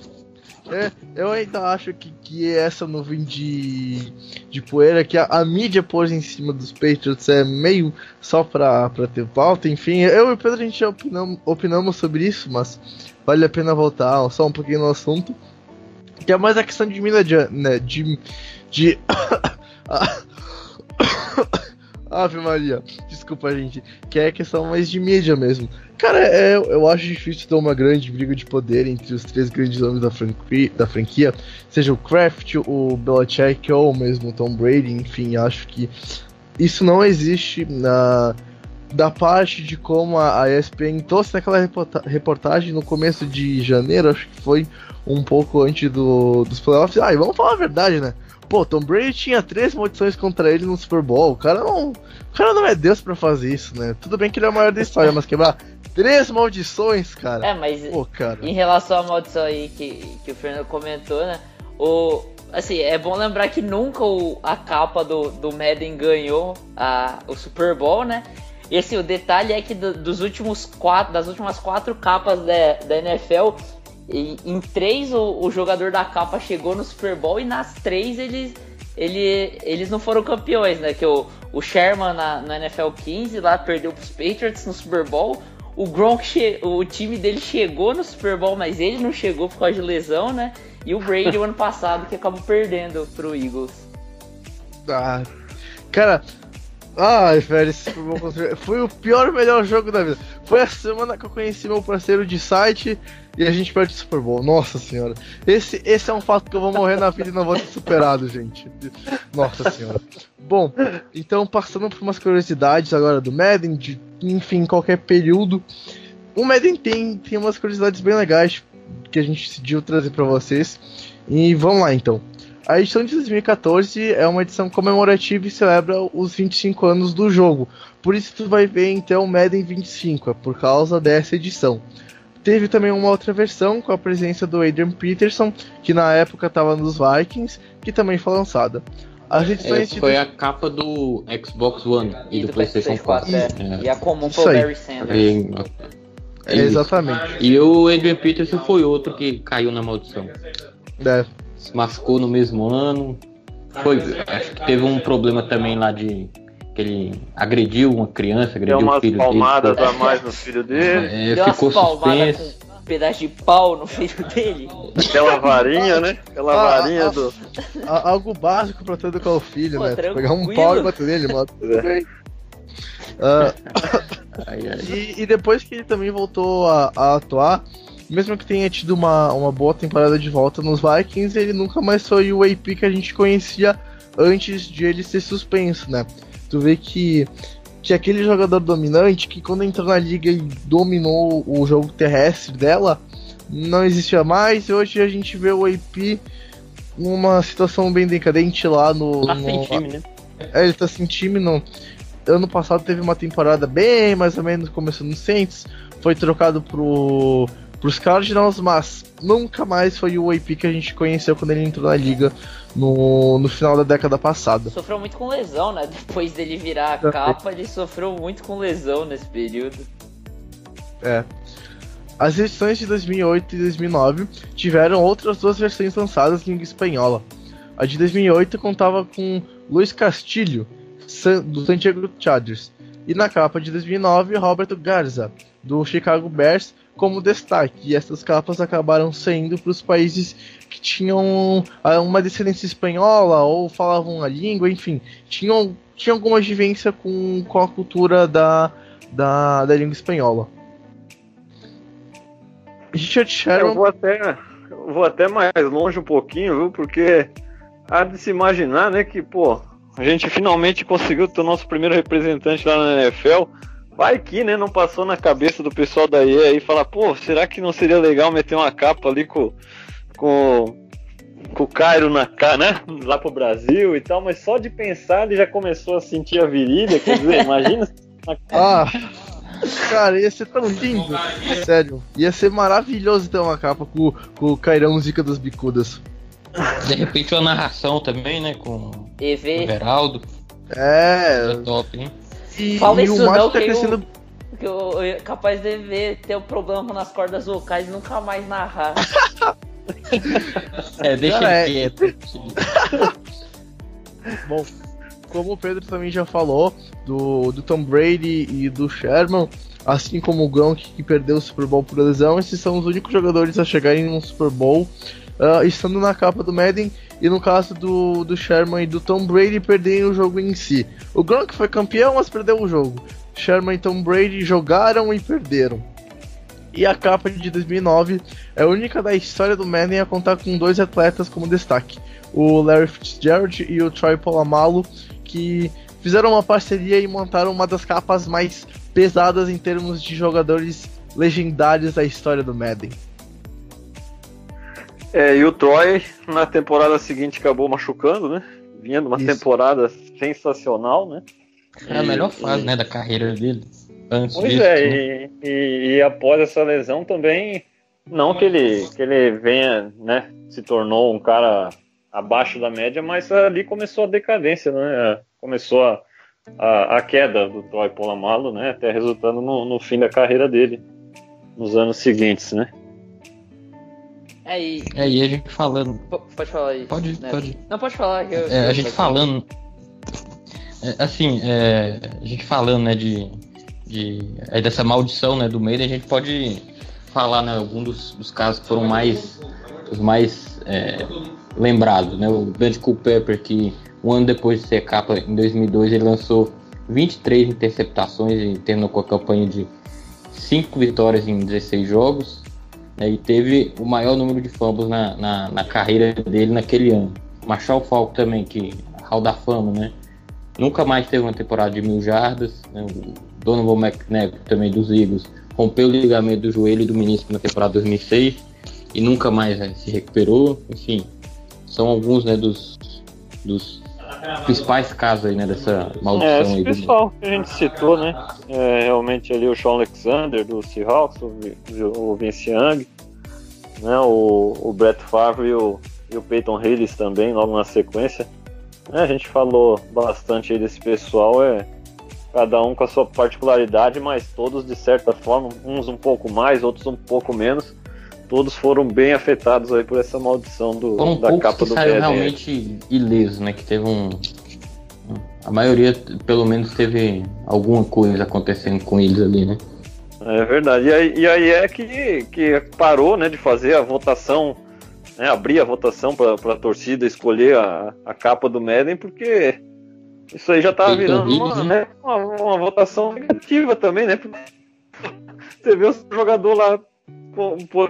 É, eu ainda acho que, que essa nuvem de, de poeira que a, a, mídia pôs em cima dos Patriots é meio só pra, pra ter pauta. Enfim, eu e o Pedro a gente já opinamos, sobre isso, mas vale a pena voltar só um pouquinho no assunto. Que é mais a questão de de, né, de, de [COUGHS] [COUGHS] Ave Maria, desculpa, gente. Que é questão mais de mídia mesmo. Cara, é, eu acho difícil ter uma grande briga de poder entre os três grandes nomes da franquia, da franquia seja o Kraft, o Belichick ou mesmo o Tom Brady. Enfim, acho que isso não existe na da parte de como a, ESPN trouxe naquela reportagem no começo de janeiro, acho que foi um pouco antes do, dos playoffs. Ah, e vamos falar a verdade, né? Pô, Tom Brady tinha três maldições contra ele no Super Bowl. O cara não, o cara não é Deus para fazer isso, né? Tudo bem que ele é o maior da história, mas quebrar três maldições, cara. É, mas Pô, cara. em relação à maldição aí que, que o Fernando comentou, né? O, assim, é bom lembrar que nunca o, a capa do, do Madden ganhou a, o Super Bowl, né? E assim, o detalhe é que do, dos últimos quatro, das últimas quatro capas da, da NFL, em, três o, o, jogador da capa chegou no Super Bowl e nas três eles, ele, eles não foram campeões, né? Que o, o Sherman na, na NFL 15 lá perdeu pros Patriots no Super Bowl. O Gronk, o time dele chegou no Super Bowl, mas ele não chegou por causa de lesão, né? E o Brady o ano passado que acabou perdendo pro Eagles. Ah, cara, Ai, velho, foi o pior melhor jogo da vida. Foi a semana que eu conheci meu parceiro de site e a gente perde o Super Bowl. Nossa senhora. Esse, esse é um fato que eu vou morrer na vida e não vou ter superado, gente. Nossa senhora. Bom, então passando por umas curiosidades agora do Madden, de, enfim, qualquer período. O Madden tem, tem umas curiosidades bem legais que a gente decidiu trazer para vocês. E vamos lá então. A edição de 2014 é uma edição comemorativa e celebra os 25 anos do jogo. Por isso tu vai ver então o Madden 25, é por causa dessa edição. Teve também uma outra versão com a presença do Adrian Peterson, que na época estava nos Vikings, que também foi lançada. As edições Essa foi a capa do Xbox One e, e do, do, PlayStation 4. 4 é. É. E a comum foi o Barry Sanders. E, é, exatamente. E o Adrian Peterson foi outro que caiu na maldição. É se machucou no mesmo ano. Foi, acho que teve um problema também lá de que ele agrediu uma criança, agrediu Deu umas o filho palmadas dele. a [LAUGHS] mais no filho dele. É, Deu ficou suspenso. Com um pedaço de pau no filho dele. Aquela varinha, né? Aquela ah, varinha ah, do. Ah, algo básico pra educar o filho, Pô, né? Pegar um pau e bater nele, mano. [LAUGHS] É. Uh, ai, ai. [LAUGHS] E, e, depois que ele também voltou a, a atuar, mesmo que tenha tido uma, uma boa temporada de volta nos Vikings, ele nunca mais foi o AP que a gente conhecia antes de ele ser suspenso, né? Tu vê que, que aquele jogador dominante, que quando entrou na liga e dominou o jogo terrestre dela, não existia mais, e hoje a gente vê o AP numa situação bem decadente lá no. Tá no, sem time, né? É, ele tá sem time. No, ano passado teve uma temporada bem mais ou menos começando no Saints, foi trocado pro pros Cardinals, mas nunca mais foi o AP que a gente conheceu quando ele entrou na liga no, no final da década passada. Sofreu muito com lesão, né? [LAUGHS] Depois dele virar a capa, ele sofreu muito com lesão nesse período. É. As edições de 2008 e 2009 tiveram outras duas versões lançadas em língua espanhola. A de 2008 contava com Luiz Castilho, do Santiago Chargers, e na capa de 2009, Roberto Garza, do Chicago Bears, como destaque. E essas capas acabaram saindo para os países que tinham ah, uma descendência espanhola ou falavam a língua, enfim, tinham, tinham alguma vivência com, com a cultura da, da, da língua espanhola. Richard Sherman. Eu vou até, vou até mais longe um pouquinho, viu? Porque há de se imaginar, né, que, pô, a gente finalmente conseguiu ter o nosso primeiro representante lá na NFL. Vai que, né, não passou na cabeça do pessoal da EA aí falar, pô, será que não seria legal meter uma capa ali com, com, com o Cairo na cara, né, lá pro Brasil e tal, mas só de pensar ele já começou a sentir a virilha, quer dizer, imagina. [LAUGHS] Ah, cara, ia ser tão lindo, sério, ia ser maravilhoso ter uma capa com, com o Cairão Zica das Bicudas. De repente uma narração também, né? Com o EV. Everaldo. É, É top, hein? E, Fala e isso o macho não, tá que crescendo. Que eu, eu- capaz de ver ter um problema nas cordas vocais e nunca mais narrar. É, deixa Cara, é- quieto. [LAUGHS] Bom, como o Pedro também já falou, do, do Tom Brady e do Sherman, assim como o Gronk que perdeu o Super Bowl por lesão, esses são os únicos jogadores a chegarem no Super Bowl ah, estando na capa do Madden. E no caso do, do Sherman e do Tom Brady, perderem o jogo em si. O Gronk foi campeão, mas perdeu o jogo. Sherman e Tom Brady jogaram e perderam. E a capa de 2009 é a única da história do Madden a contar com dois atletas como destaque o Larry Fitzgerald e o Troy Polamalu, que fizeram uma parceria e montaram uma das capas mais pesadas em termos de jogadores legendários da história do Madden. É, e o Troy na temporada seguinte acabou machucando, né? Vinha de uma Isso. temporada sensacional, né? É a melhor fase, e- né, da carreira dele. Antes Pois disso, é, né? e, e- e após essa lesão também, não que ele, que ele venha, né, se tornou um cara abaixo da média, mas ali começou a decadência, né? Começou a, a, a queda do Troy Polamalu, né? Até resultando no, no fim da carreira dele, nos anos seguintes, né? É, e, É, e a gente falando. po- pode falar aí. Pode, né? pode. Não, pode falar. Eu, É, a eu- gente falando. é, assim, é, a gente falando, né, de. de é, dessa maldição, né, do Maiden, a gente pode falar, né, algum dos, dos casos que foram mais. os mais é, lembrados, né? O Dante Culpepper, que um ano depois de ser capa, em 2002, ele lançou 23 interceptações e terminou com a campanha de 5 vitórias em 16 jogos. Né, e teve o maior número de fumbles na, na, na carreira dele naquele ano. Marshall Falk também, que Hall da Fama, né? Nunca mais teve uma temporada de mil jardas. Né? O Donovan McNabb, também dos Eagles, rompeu o ligamento do joelho do menisco na temporada 2006 e nunca mais né, se recuperou. Enfim, são alguns né, dos, dos principais casos aí, né, dessa maldição É, aí. esse do- pessoal que a gente citou, né? É, realmente ali o Sean Alexander do Seahawks, o, o Vince Young, né? O, o Brett Favre e o, e o Peyton Hillis também, logo na sequência. É, a gente falou bastante aí desse pessoal, é cada um com a sua particularidade, mas todos de certa forma, uns um pouco mais, outros um pouco menos. Todos foram bem afetados aí por essa maldição do, Foram da capa que do saiu Madden. realmente ileso, né? Que teve um. A maioria, pelo menos, teve alguma coisa acontecendo com eles ali, né? É verdade. E aí, e aí é que, que parou né, de fazer a votação, né, abrir a votação para a torcida escolher a, a capa do Madden, porque isso aí já estava virando uma, Hillis, né, uma, uma votação negativa também, né? [LAUGHS] Você vê o jogador lá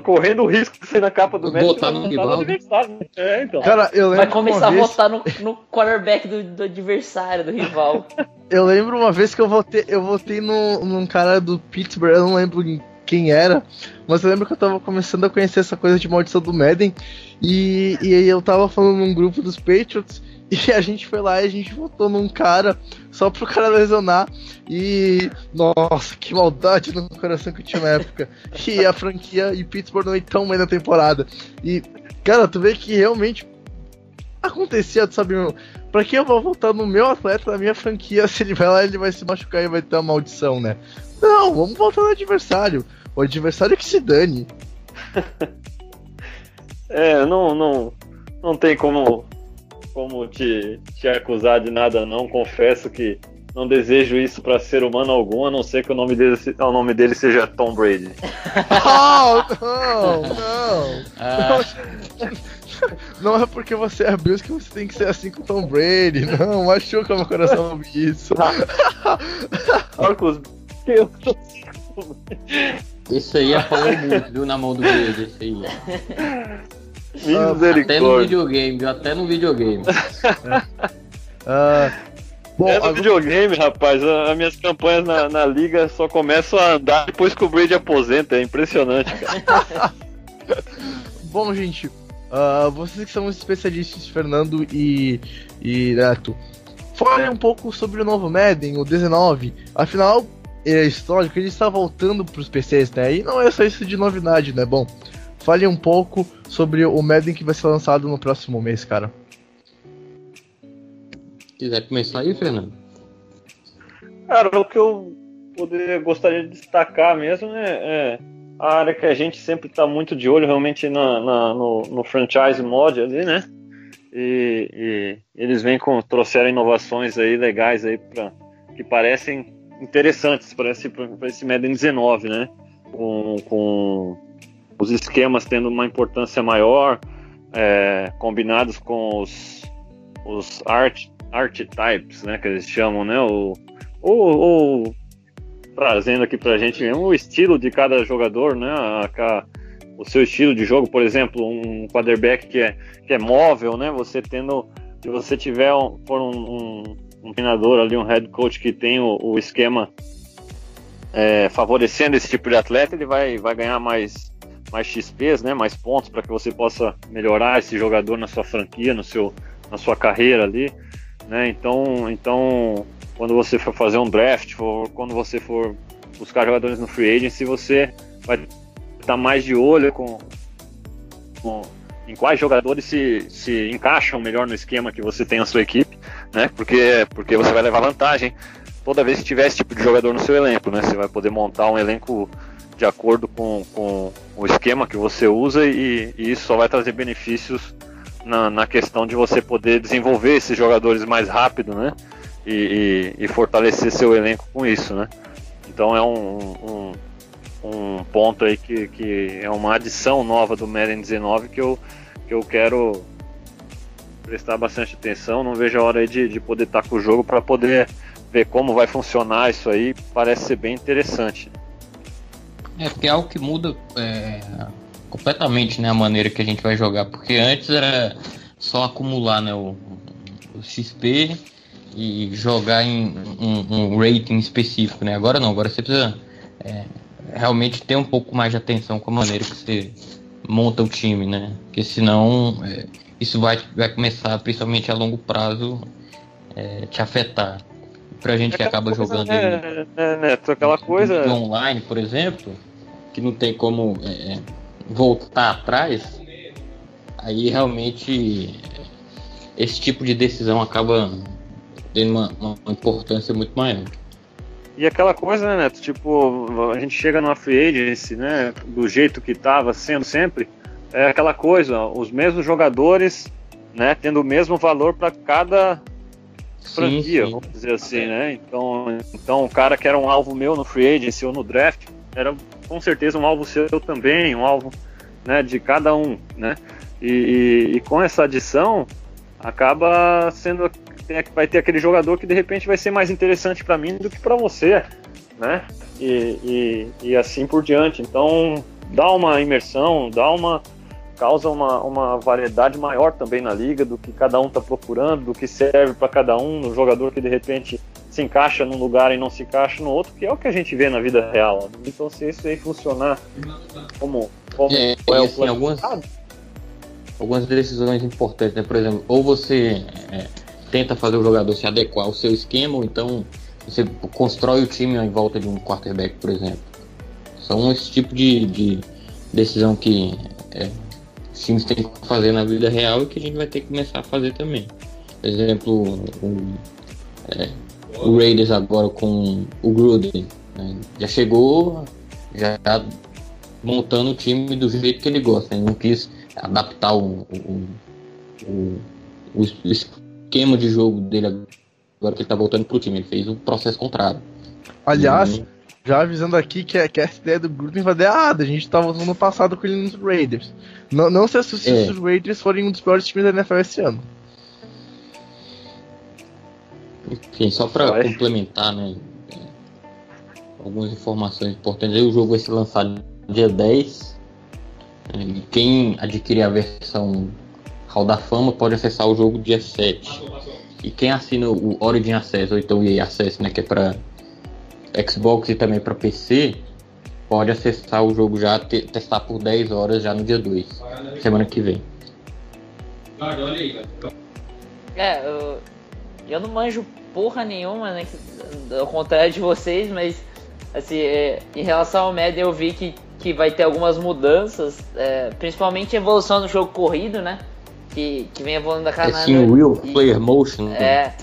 correndo o risco de ser na capa do Madden. Botar vai no votar rival, né? adversário, né? É, então. Cara, eu lembro Vai começar uma a vez, votar no, no quarterback do, do adversário, do rival. [LAUGHS] Eu lembro uma vez que eu votei, eu votei no, num cara do Pittsburgh, eu não lembro quem era, mas eu lembro que eu tava começando a conhecer essa coisa de maldição do Madden, e, e aí eu tava falando num grupo dos Patriots, e a gente foi lá e a gente votou num cara só pro cara lesionar, e nossa, que maldade no coração que eu tinha na época. E a franquia e Pittsburgh não é tão bem na temporada. E, cara, tu vê que realmente acontecia, tu sabe, meu, Pra que eu vou votar no meu atleta, na minha franquia, [LAUGHS] se ele vai lá ele vai se machucar e vai ter uma maldição, né? Não, vamos votar no adversário. O adversário que se dane. [LAUGHS] É, não, não, não tem como, como te, te acusar de nada, não. Confesso que não desejo isso para ser humano algum, a não ser que o nome dele, o nome dele seja Tom Brady. Não, [LAUGHS] não, não. Ah, [LAUGHS] Não é porque você é Bills que você tem que ser assim com o Tom Brady. Não, machuca meu coração ouvir isso. [LAUGHS] Marcos, eu tô... esse aí apanhou muito, viu, na mão do Brady, esse aí. Até no videogame, até no videogame. uh, [LAUGHS] bom, é no agora... videogame, rapaz. As minhas campanhas na, na liga só começam a andar depois que o Brady aposenta. É impressionante, cara. [LAUGHS] bom, gente. Uh, vocês que são os especialistas, Fernando e, e Neto, falem um pouco sobre o novo Madden, o 19. Afinal, é histórico, ele está voltando para os PCs, né? E não é só isso de novidade, né? Bom, fale um pouco sobre o Madden que vai ser lançado no próximo mês, cara. Quiser começar aí, Fernando? Cara, o que eu poderia, gostaria de destacar mesmo é, é a área que a gente sempre está muito de olho realmente na, na no, no, franchise mod ali, né? E, e, eles vêm com trouxeram inovações aí legais aí para que parecem interessantes para esse, esse Madden 19, né? Com, com os esquemas tendo uma importância maior, é, combinados com os, os art, archetypes, né? Que eles chamam, né? O, o, o trazendo aqui pra gente mesmo o estilo de cada jogador, né? A, a, o seu estilo de jogo, por exemplo, um quarterback que é, que é móvel, né? Você tendo, se você tiver um, for um, um, um treinador ali, um head coach que tem o, o esquema é, favorecendo esse tipo de atleta, ele vai, vai ganhar mais, mais XPs, né? Mais pontos para que você possa melhorar esse jogador na sua franquia, no seu, na sua carreira ali, né? Então, então quando você for fazer um draft, ou quando você for buscar jogadores no free agency, você vai estar mais de olho com, com em quais jogadores se, se encaixam melhor no esquema que você tem na sua equipe, né? Porque, porque você vai levar vantagem toda vez que tiver esse tipo de jogador no seu elenco, né? Você vai poder montar um elenco de acordo com, com o esquema que você usa e, e isso só vai trazer benefícios na, na, questão de você poder desenvolver esses jogadores mais rápido, né? e, e, e, fortalecer seu elenco com isso, né? Então é um, um, um, ponto aí que, que é uma adição nova do Madden 19 que eu, que eu quero prestar bastante atenção. Não vejo a hora aí de, de poder estar com o jogo para poder ver como vai funcionar isso aí. Parece ser bem interessante. É, porque é algo que muda é, completamente né, a maneira que a gente vai jogar. Porque antes era só acumular né, o, o XP e jogar em um, um, rating específico, né? Agora não, agora você precisa é, realmente ter um pouco mais de atenção com a maneira que você monta o time, né? Porque senão é, isso vai, vai começar, principalmente a longo prazo, é, te afetar. Pra gente que acaba coisa, jogando né, né, Neto, aquela coisa online, por exemplo, que não tem como é, voltar atrás, aí realmente esse tipo de decisão acaba tendo uma, uma, importância muito maior. E aquela coisa, né, Neto? Tipo, a gente chega numa free agency, né? Do jeito que estava sendo sempre, é aquela coisa, os mesmos jogadores, né? Tendo o mesmo valor para cada franquia, sim, sim. vamos dizer assim, né? Então, então, o cara que era um alvo meu no free agency ou no draft, era com certeza um alvo seu também, um alvo né, de cada um, né? E, e, e com essa adição, acaba sendo tem, vai ter aquele jogador que de repente vai ser mais interessante para mim do que para você, né? E, e, e, assim por diante. Então dá uma imersão, dá uma causa uma, uma variedade maior também na liga do que cada um está procurando, do que serve para cada um, no jogador que de repente se encaixa num lugar e não se encaixa no outro, que é o que a gente vê na vida real. Então se isso aí funcionar como, como é, é o assim, algumas, algumas decisões importantes, né? Por exemplo, ou você é, tenta fazer o jogador se adequar ao seu esquema, ou então você constrói o time em volta de um quarterback, por exemplo. São esse tipo de, de decisão que é, os times têm que fazer na vida real e que a gente vai ter que começar a fazer também. Por exemplo, o, é, o Raiders agora com o Gruden né? já chegou já montando o time do jeito que ele gosta. Ele não quis adaptar o, o, o, o, esquema de jogo dele agora que ele tá voltando pro time. Ele fez o processo contrário. Aliás, e... já avisando aqui que, que essa ideia do dar errado. A gente tava no passado com ele nos Raiders. Não, não se assuste é. se os Raiders forem um dos piores times da NFL esse ano. Enfim, só para complementar, né? Algumas informações importantes. O jogo vai ser lançado dia 10. E quem adquirir a versão Hall da Fama pode acessar o jogo dia 7. E quem assina o Origin Access, ou então o EA Access, né, que é para Xbox e também para PC, pode acessar o jogo já, te testar por 10 horas já no dia 2, semana que vem. É, eu, eu não manjo porra nenhuma, né? Ao contrário de vocês, mas assim, é, em relação ao Madden eu vi que, que vai ter algumas mudanças, é, principalmente a evolução do jogo corrido, né? Que, que vem evoluindo a cada É sim, o Real Player Motion. né? É.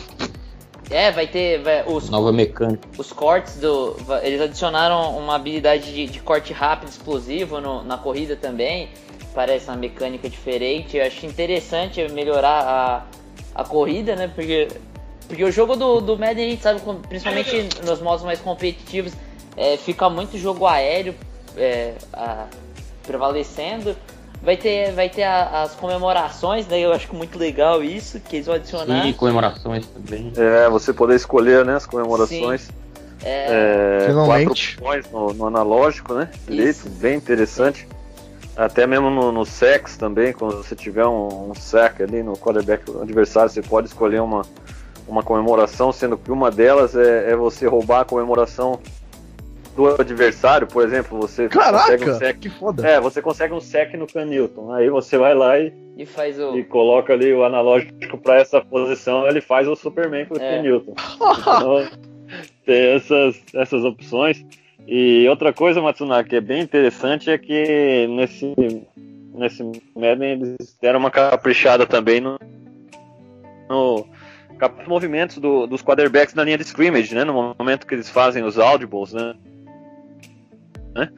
É, vai ter vai, os, Nova mecânica. os cortes do. Eles adicionaram uma habilidade de, de corte rápido, explosivo no- na corrida também. Parece uma mecânica diferente. Eu acho interessante melhorar a, a corrida, né? Porque, porque o jogo do, do Madden, a gente sabe, principalmente nos modos mais competitivos, é, fica muito jogo aéreo é, a- prevalecendo. Vai ter, vai ter a- as comemorações, né? Eu acho muito legal isso, que eles vão adicionar. Sim, comemorações também. É, você poder escolher, né, as comemorações. É, É, Finalmente. quatro opções no, no analógico, né? Direito, bem interessante. Até mesmo no, no sex também, quando você tiver um, um sack ali no quarterback adversário, você pode escolher uma, uma comemoração, sendo que uma delas é, é você roubar a comemoração do adversário, por exemplo, você consegue um Caraca, sec. que foda. É, você consegue um sec no Can Newton. Aí você vai lá e, e faz o. e coloca ali o analógico para essa posição, ele faz o Superman com o É. Newton. Então, [LAUGHS] tem essas, essas opções. E outra coisa, Matsunaga, que é bem interessante é que nesse, nesse Madden eles deram uma caprichada também no, no movimentos do- dos quarterbacks na linha de scrimmage, né? No momento que eles fazem os audibles, né? Né?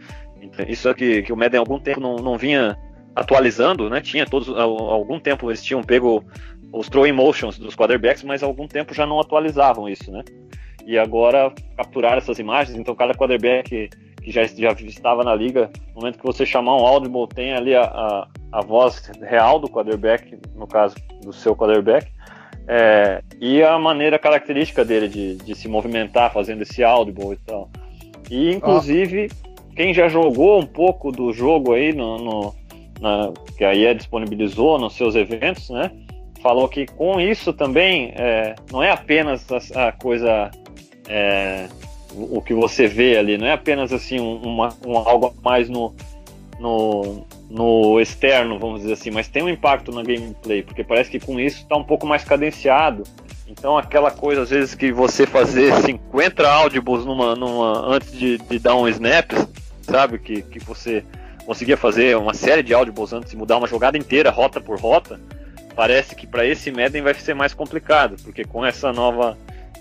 Então, isso que, que o Madden há algum tempo não, não vinha atualizando, né? Tinha todos, há algum tempo eles tinham pego os throwing motions dos quarterbacks, mas há algum tempo já não atualizavam isso, né? E agora capturaram essas imagens, então cada quarterback que já, já estava na liga, no momento que você chamar um audible, tem ali a, a, a voz real do quarterback, no caso do seu quarterback, é, e a maneira característica dele de, de se movimentar fazendo esse audible e tal. E inclusive, quem já jogou um pouco do jogo aí no, no na, que a EA disponibilizou nos seus eventos, né? Falou que com isso também é, não é apenas a, a coisa é, o, que você vê ali, não é apenas assim um, uma, um algo mais no, no, no externo, vamos dizer assim, mas tem um impacto na gameplay, porque parece que com isso está um pouco mais cadenciado. Então aquela coisa às vezes que você fazer 50 audibles numa, numa antes de, de dar um snap, sabe que, que você conseguia fazer uma série de audibles antes de mudar uma jogada inteira, rota por rota, parece que para esse Madden vai ser mais complicado, porque com essa nova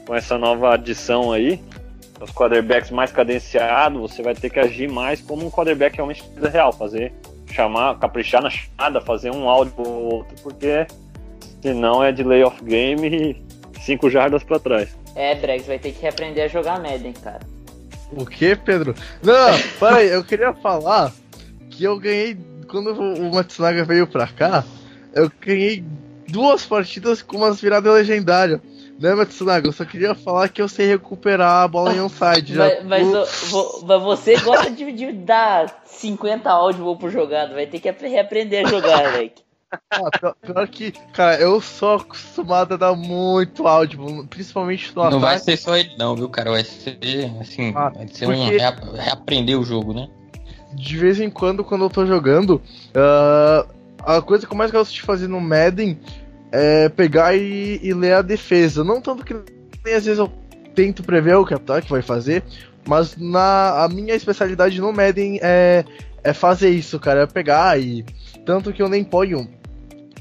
com essa nova adição aí, os quarterbacks mais cadenciados, você vai ter que agir mais como um quarterback realmente de real, fazer chamar, caprichar na chamada, fazer um áudio ou outro, porque senão é delay of game e cinco jardas para trás. É, Bregs, vai ter que reaprender a jogar Madden, cara. O que, Pedro? Não, para aí, eu queria falar que eu ganhei. Quando o Matsunaga veio pra cá, eu ganhei duas partidas com umas viradas legendárias. Né, Matsunaga? Eu só queria falar que eu sei recuperar a bola em onside. Já Mas, mas, mas você gosta de, de dar 50 áudio por jogada, vai ter que apre- reaprender a jogar, [LAUGHS] moleque. Ah, pior, que, cara, eu sou acostumado a dar muito áudio, principalmente no Não vai ser só ele não, viu, cara? Vai ser, assim, Ah, vai ser um reaprender o jogo, né? De vez em quando, quando eu tô jogando, ah, a coisa que eu mais gosto de fazer no Madden é pegar e, e ler a defesa. Não tanto que nem às vezes eu tento prever o que o ataque vai fazer, mas na, a minha especialidade no Madden é, é fazer isso, cara. É pegar e. Tanto que eu nem ponho.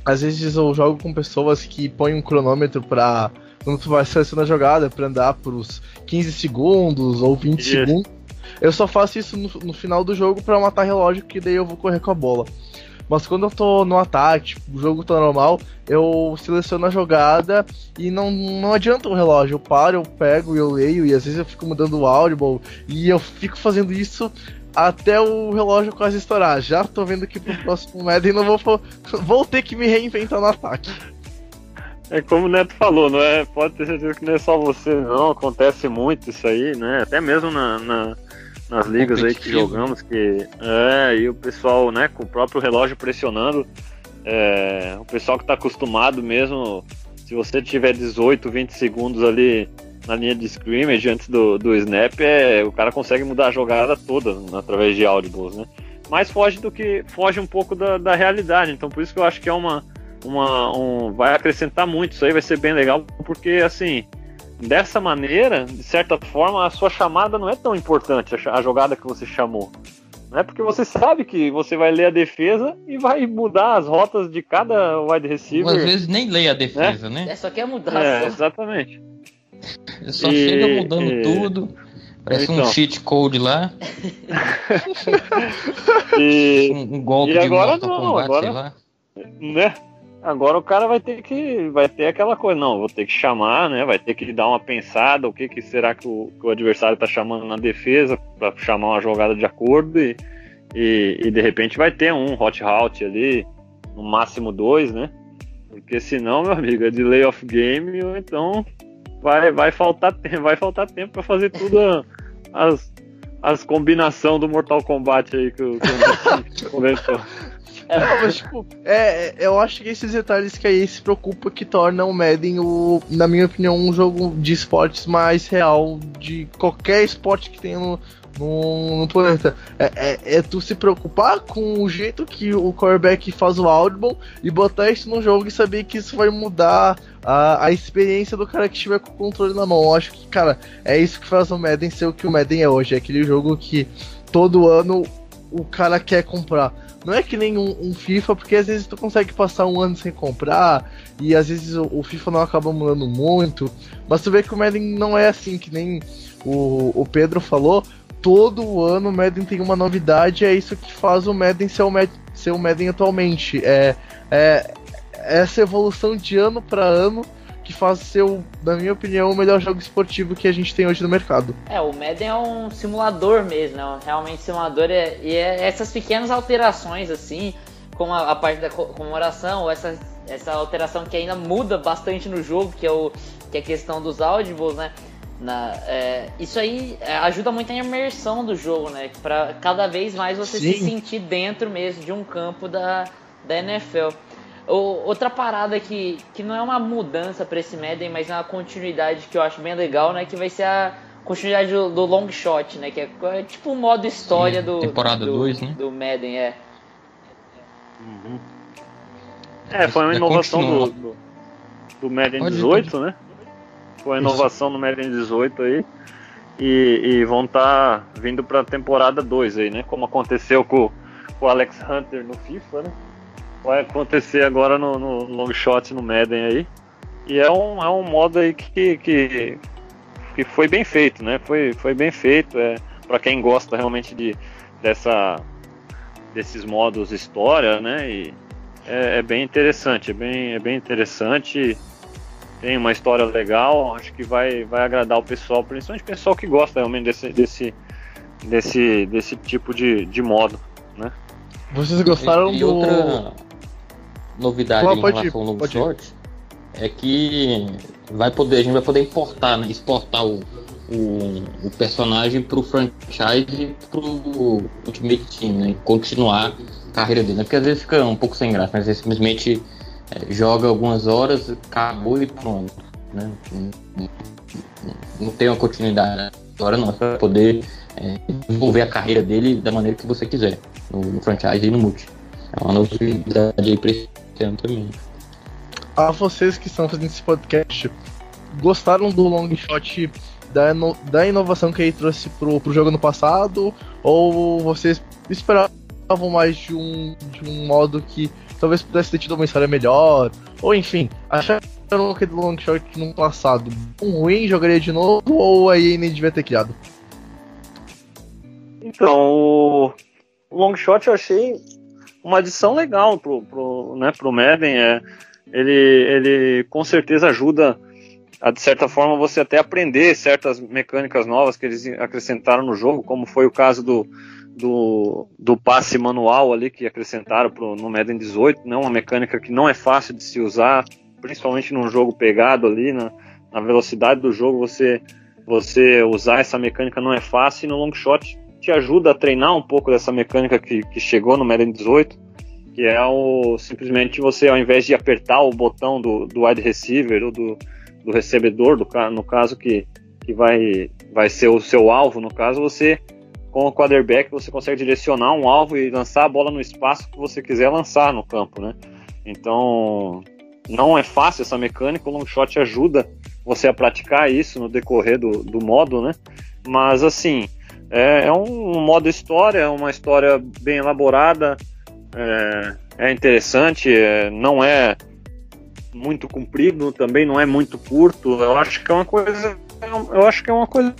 Às vezes eu jogo com pessoas que põem um cronômetro pra. Quando tu vai selecionar a jogada, pra andar por uns 15 segundos ou 20 Isso. segundos. Eu só faço isso no, no final do jogo pra matar relógio, que daí eu vou correr com a bola. Mas quando eu tô no ataque, tipo, o jogo tá normal, eu seleciono a jogada e não, não adianta o relógio. Eu paro, eu pego e eu leio, e às vezes eu fico mudando o audible, e eu fico fazendo isso até o relógio quase estourar. Já tô vendo que pro próximo Madden não vou, vou ter que me reinventar no ataque. É como o Neto falou, não é? Pode ter certeza que não é só você, não. Acontece muito isso aí, né? Até mesmo na, na, nas ligas aí que jogamos, que é, e o pessoal, né, com o próprio relógio pressionando, é, o pessoal que está acostumado mesmo, se você tiver 18, 20 segundos ali na linha de scrimmage antes do, do snap, é, o cara consegue mudar a jogada toda através de audibles, né? Mas foge do que foge um pouco da, da realidade, então por isso que eu acho que é uma, uma um, vai acrescentar muito isso aí, vai ser bem legal, porque assim, dessa maneira, de certa forma, a sua chamada não é tão importante, a jogada que você chamou. Né? Porque você sabe que você vai ler a defesa e vai mudar as rotas de cada wide receiver. Às vezes nem lê a defesa, né? né? É, só quer mudar. É, só. exatamente. Só e, chega mudando e... tudo. Parece então. um cheat code lá. [LAUGHS] e, um, um golpe e agora de não, Kombat, agora. Né? Agora o cara vai ter que vai ter aquela coisa, não, vou ter que chamar, né? Vai ter que dar uma pensada, o que, que será que o, que o adversário está chamando na defesa para chamar uma jogada de acordo e, e, e, de repente vai ter um hot route ali, no máximo dois, né? Porque senão, meu amigo, é delay of game ou então vai, vai faltar tempo, vai faltar tempo para fazer tudo as as combinação do Mortal Kombat aí que o, [LAUGHS] comentou. É, mas, tipo, é, é, eu acho que esses detalhes que aí se preocupa que tornam o Madden, o, na minha opinião, um jogo de esportes mais real de qualquer esporte que tenha no, no, no planeta. É, é, é, tu se preocupar com o jeito que o quarterback faz o audible e botar isso no jogo e saber que isso vai mudar a, a experiência do cara que estiver com o controle na mão. Eu acho que, cara, é isso que faz o Madden ser o que o Madden é hoje. É aquele jogo que todo ano o cara quer comprar. Não é que nem um, um, FIFA, porque às vezes tu consegue passar um ano sem comprar, e às vezes o, o, FIFA não acaba mudando muito. Mas tu vê que o Madden não é assim, que nem o, o Pedro falou. Todo ano o Madden tem uma novidade, é isso que faz o Madden ser o, Madden, ser o Madden atualmente. É, é essa evolução de ano para ano que faz ser, na minha opinião, o melhor jogo esportivo que a gente tem hoje no mercado. É, o Madden é um simulador mesmo, né? Realmente simulador é, e é essas pequenas alterações assim, como a, a parte da comemoração, ou essa, essa alteração que ainda muda bastante no jogo, que é, o, que é a questão dos audibles, né? Na, é, isso aí é, ajuda muito a imersão do jogo, né? Para cada vez mais você Sim. se sentir dentro mesmo de um campo da, da NFL outra parada que, que não é uma mudança para esse Madden, mas é uma continuidade que eu acho bem legal, né? Que vai ser a continuidade do, do long shot, né? Que é, é tipo o modo história Sim, do temporada 2, né? Do Madden, é. Uhum. É, foi uma inovação do, do, do, Madden Pode 18, ir. né? Foi uma inovação Isso. no Madden 18 aí. E, e vão estar tá vindo para a temporada 2 aí, né? Como aconteceu com, com o Alex Hunter no FIFA, né? Vai acontecer agora no, no long shot no Madden aí. E é um, é um modo aí que, que, que foi bem feito, né? Foi, foi bem feito. É, para quem gosta realmente de, dessa, desses modos história, né? E é, é, bem interessante, é bem, é bem interessante. Tem uma história legal, acho que vai, vai agradar o pessoal, principalmente o pessoal que gosta realmente desse, desse, desse, desse tipo de, de modo, né? Vocês gostaram e, e do. Novidade em relação ao novo short é que vai poder, a gente vai poder importar, né, exportar o, o, o personagem para o franchise para o Ultimate Team, né, continuar a carreira dele. Né, porque às vezes fica um pouco sem graça, mas ele simplesmente é, joga algumas horas, acabou e pronto. Né, não, tem uma continuidade agora não, para poder é, desenvolver a carreira dele da maneira que você quiser, no, no franchise e no multi. É uma novidade aí pra também. A vocês que estão fazendo esse podcast, gostaram do long shot da, ino da inovação que ele trouxe pro, pro jogo no passado? Ou vocês esperavam mais de um, de um modo que talvez pudesse ter tido uma história melhor? Ou enfim, acharam que do long shot no passado um ruim, jogaria de novo? Ou aí nem devia ter criado? Então, o long shot eu achei uma adição legal pro, pro, né, pro Madden. É, ele, ele com certeza ajuda a, de certa forma, você até aprender certas mecânicas novas que eles acrescentaram no jogo, como foi o caso do, do, do passe manual ali que acrescentaram pro, no Madden 18, né, uma mecânica que não é fácil de se usar, principalmente num jogo pegado ali, na, na velocidade do jogo, você, você usar essa mecânica não é fácil, e no long shot te ajuda a treinar um pouco dessa mecânica que, que chegou no Madden 18, que é o simplesmente você, ao invés de apertar o botão do, do wide receiver ou do, do recebedor, do, no caso que, que vai, vai ser o seu alvo, no caso, você com o quarterback você consegue direcionar um alvo e lançar a bola no espaço que você quiser lançar no campo, né? Então, não é fácil essa mecânica, o long shot ajuda você a praticar isso no decorrer do, do modo, né? Mas assim, é, é um, modo história, é uma história bem elaborada, é, é interessante, é, não é muito comprido, também não é muito curto. Eu acho que é uma coisa, eu acho que é uma coisa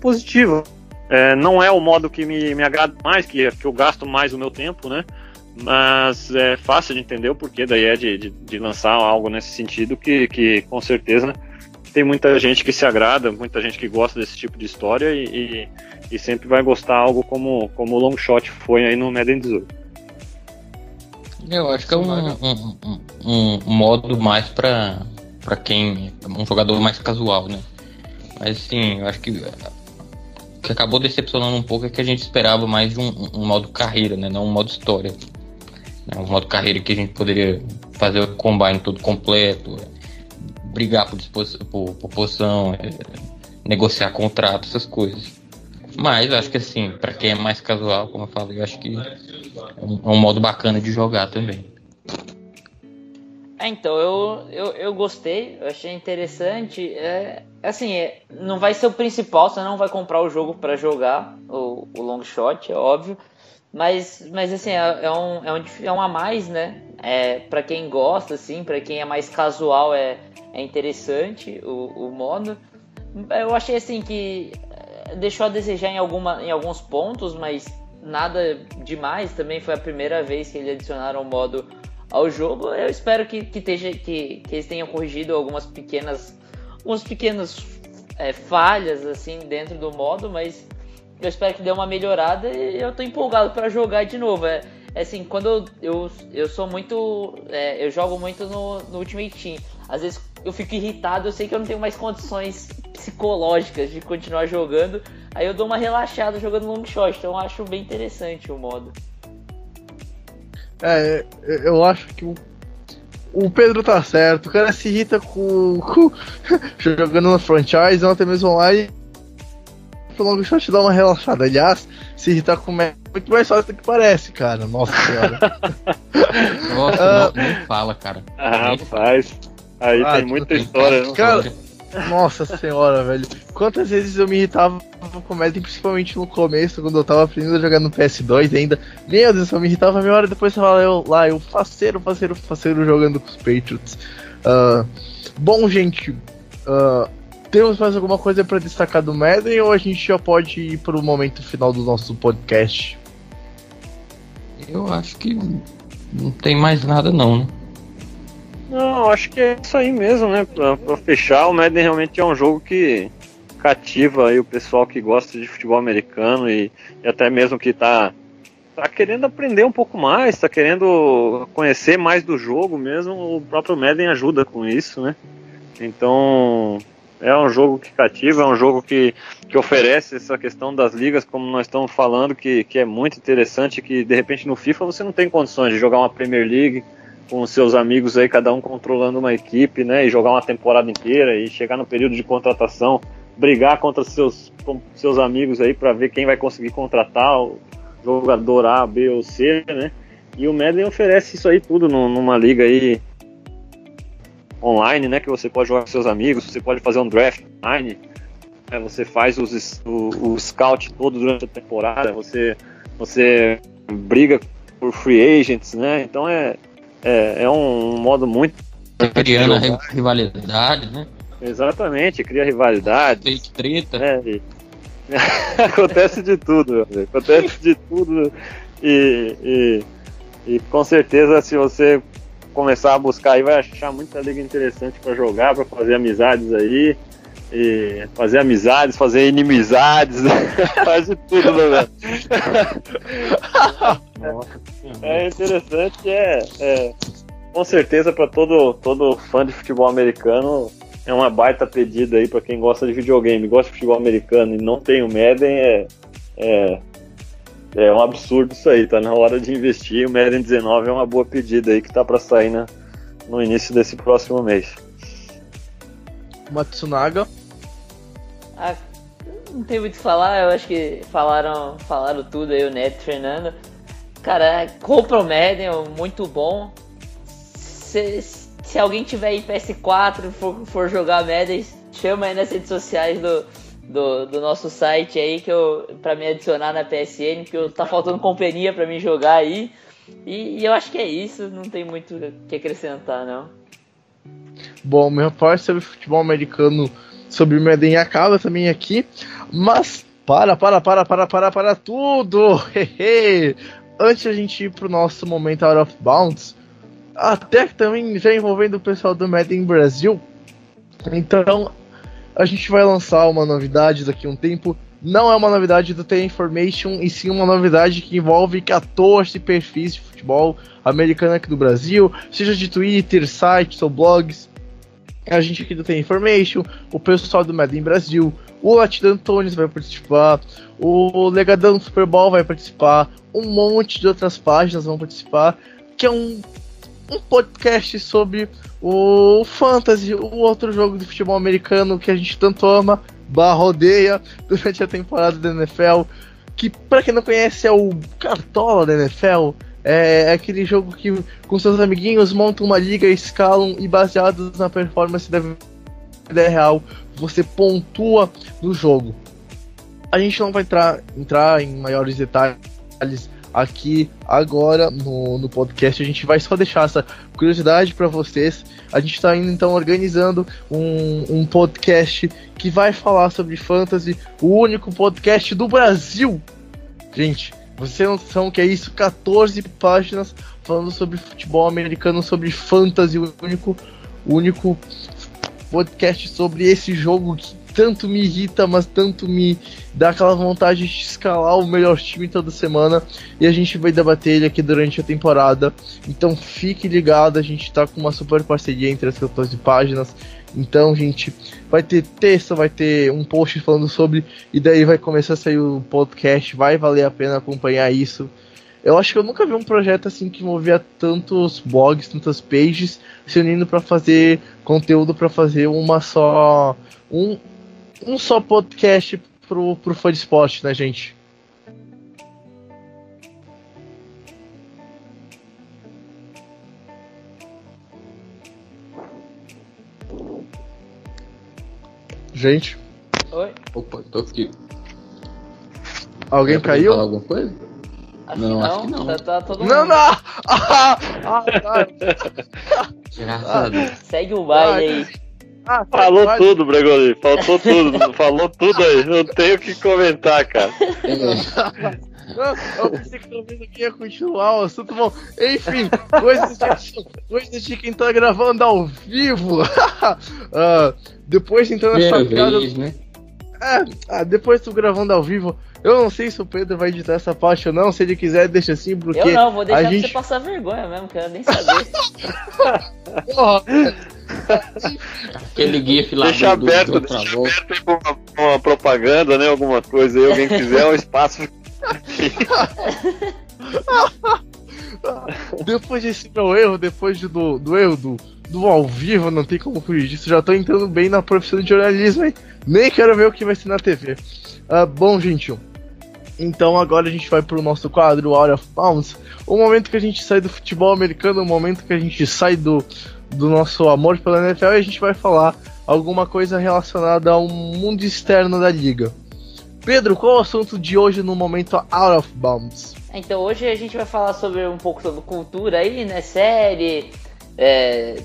positiva. É, não é o modo que me, me agrada mais, que, que eu gasto mais o meu tempo, né? Mas é fácil de entender o porquê daí é de, de, de lançar algo nesse sentido que, que com certeza tem muita gente que se agrada, muita gente que gosta desse tipo de história e, e, e sempre vai gostar algo como, como o Long Shot foi aí no Madden 18. Eu acho que é um, um, um, um modo mais para para quem um jogador mais casual, né? Mas sim, eu acho que o que acabou decepcionando um pouco é que a gente esperava mais de um, um modo carreira, né? Não um modo história. Né? Um modo carreira que a gente poderia fazer o combine todo completo, brigar por, por, por posição, é, negociar contrato, essas coisas. Mas acho que assim, para quem é mais casual, como eu falei, eu acho que é um, é um modo bacana de jogar também. É, então, eu, eu, eu gostei, eu achei interessante. É, assim, é, não vai ser o principal, você não vai comprar o jogo para jogar, o, o long shot, é óbvio. Mas, mas assim, é, é, um, é, um, é um a mais, né? É, para quem gosta, assim, para quem é mais casual, é, é interessante o, o modo. Eu achei assim que deixou a desejar em, alguma, em alguns pontos, mas nada demais. Também foi a primeira vez que eles adicionaram o modo ao jogo. Eu espero que, que, esteja, que, que eles tenham corrigido algumas pequenas, algumas pequenas é, falhas assim dentro do modo, mas eu espero que dê uma melhorada e eu tô empolgado para jogar de novo. É, é, assim, quando eu, eu, eu sou muito. É, eu jogo muito no, no Ultimate Team. Às vezes eu fico irritado, eu sei que eu não tenho mais condições psicológicas de continuar jogando. Aí eu dou uma relaxada jogando long shot, então eu acho bem interessante o modo. É, eu acho que o, o Pedro tá certo. O cara se irrita com, com [LAUGHS] jogando na franchise ou até mesmo online pro long shot dar uma relaxada. Aliás, se irritar com é muito mais fácil do que parece, cara. Nossa senhora. [LAUGHS] Nossa, uh, não, nem fala, cara. Ah, rapaz. Aí ah, tem muita história, né? Cara, [LAUGHS] nossa senhora, velho. Quantas vezes eu me irritava com o Madden, principalmente no começo, quando eu tava aprendendo a jogar no PS2 ainda. Meu Deus, eu me irritava meia hora depois tava eu, lá, eu faceiro, faceiro, faceiro jogando com os Patriots. Uh, bom, gente, uh, temos mais alguma coisa para destacar do Madden ou a gente já pode ir para o momento final do nosso podcast? Eu acho que não tem mais nada não, né? Não, acho que é isso aí mesmo, né? Pra, pra, fechar, o Madden realmente é um jogo que cativa aí o pessoal que gosta de futebol americano e, e até mesmo que tá, tá querendo aprender um pouco mais, tá querendo conhecer mais do jogo mesmo, o próprio Madden ajuda com isso, né? Então, é um jogo que cativa, é um jogo que, que oferece essa questão das ligas, como nós estamos falando, que, que é muito interessante, que de repente no FIFA você não tem condições de jogar uma Premier League com seus amigos aí, cada um controlando uma equipe, né, e jogar uma temporada inteira e chegar no período de contratação, brigar contra seus, seus amigos aí para ver quem vai conseguir contratar o jogador A, B ou C, né, e o Madden oferece isso aí tudo numa liga aí online, né? Que você pode jogar com seus amigos, você pode fazer um draft online, né, você faz os, o, o scout todo durante a temporada, você, você briga por free agents, né? Então é, é, é um modo muito. Criando rivalidade, né? Exatamente, cria rivalidade. Fake treta. Né? [LAUGHS] acontece de tudo, acontece de tudo. E, e, e com certeza, se você começar a buscar aí, vai achar muita liga interessante para jogar, para fazer amizades aí. E fazer amizades, fazer inimizades, [LAUGHS] faz de tudo, né, É interessante, é, é com certeza para todo, todo fã de futebol americano é uma baita pedida aí para quem gosta de videogame, gosta de futebol americano e não tem o Madden, é, É, é um absurdo isso aí, tá na hora de investir. O Madden 19 é uma boa pedida aí que tá para sair na, no início desse próximo mês. Matsunaga. Ah, não tem muito o que falar, eu acho que falaram, falaram tudo aí, o Neto Fernando. Cara, compra o Madden, muito bom. Se, se alguém tiver em PS4 for, for jogar Madden, chama aí nas redes sociais do, do, do, nosso site aí que eu para me adicionar na PSN, que eu, tá faltando companhia para mim jogar aí. E, e, eu acho que é isso, não tem muito o que acrescentar não. Bom, meu repórter sobre futebol americano sobre o Madden acaba também aqui, mas para, para, para, para, para, para tudo! [LAUGHS] Antes a gente ir pro nosso momento out of bounds, até também já envolvendo o pessoal do Madden Brasil, então a gente vai lançar uma novidade daqui a um tempo. Não é uma novidade do The Information, e sim uma novidade que envolve 14 perfis de futebol americano aqui do Brasil, seja de Twitter, sites ou blogs. A gente aqui do The Information, o pessoal do Madden Brasil, o Latino Antunes vai participar, o Legadão do Super Bowl vai participar, um monte de outras páginas vão participar, que é um um podcast sobre o Fantasy, o outro jogo de futebol americano que a gente tanto ama, barra odeia durante a temporada da NFL. Que, para quem não conhece, é o Cartola da NFL. É aquele jogo que, com seus amiguinhos, montam uma liga, escalam e, baseados na performance da vida real, você pontua no jogo. A gente não vai entrar, entrar em maiores detalhes aqui agora no, no podcast. A gente vai só deixar essa curiosidade para vocês. A gente está indo então organizando um, um podcast que vai falar sobre fantasy, o único podcast do Brasil. Gente, vocês não são que é isso? 14 páginas falando sobre futebol americano, sobre fantasy, o único, único podcast sobre esse jogo que tanto me irrita, mas tanto me dá aquela vontade de escalar o melhor time toda semana. E a gente vai debater ele aqui durante a temporada. Então fique ligado, a gente tá com uma super parceria entre as 14 páginas. Então, gente, vai ter texto, vai ter um post falando sobre, e daí vai começar a sair o podcast. Vai valer a pena acompanhar isso. Eu acho que eu nunca vi um projeto assim que envolvia tantos blogs, tantas pages se unindo para fazer conteúdo para fazer uma só um, um só podcast pro, pro fã de esporte, né, gente? Gente. Oi? Opa, tô aqui. Alguém caiu? Falar alguma coisa? Acho Não, que não, acho que não. Tá, tá todo Não, mundo. não! [LAUGHS] Ah, ah, tá. Graças a Deus. Segue o baile aí. Ah, Falou vai- tudo, Bregoli. Faltou tudo. Falou tudo aí. Não tenho o que comentar, cara. [LAUGHS] É, [LAUGHS] Não, eu pensei que talvez aqui ia continuar o assunto. Bom, enfim, coisas de, coisas de quem tá gravando ao vivo. [LAUGHS] Ah, depois entrando nessa piada. vez, né? É, ah, depois tô gravando ao vivo. Eu não sei se o Pedro vai editar essa parte ou não. Se ele quiser, deixa assim, porque. Eu não, vou deixar a gente... você passar vergonha mesmo, quero nem saber. Porra, [LAUGHS] Aquele gif lá Deixa do, aberto, do deixa aberto aí pra uma, uma propaganda, né? Alguma coisa aí. Alguém quiser um espaço. [LAUGHS] depois desse meu erro, depois de- do, do erro do, do ao vivo, não tem como fugir disso. Já tô entrando bem na profissão de jornalismo, hein? Nem quero ver o que vai ser na TV. Ah, bom, gente. Então agora a gente vai pro nosso quadro Out of Bounds. O momento que a gente sai do futebol americano, o momento que a gente sai do, do nosso amor pela NFL e a gente vai falar alguma coisa relacionada ao mundo externo da liga. Pedro, qual é o assunto de hoje no momento Out of Bounds? Então hoje a gente vai falar sobre um pouco sobre cultura aí, né? Série, é,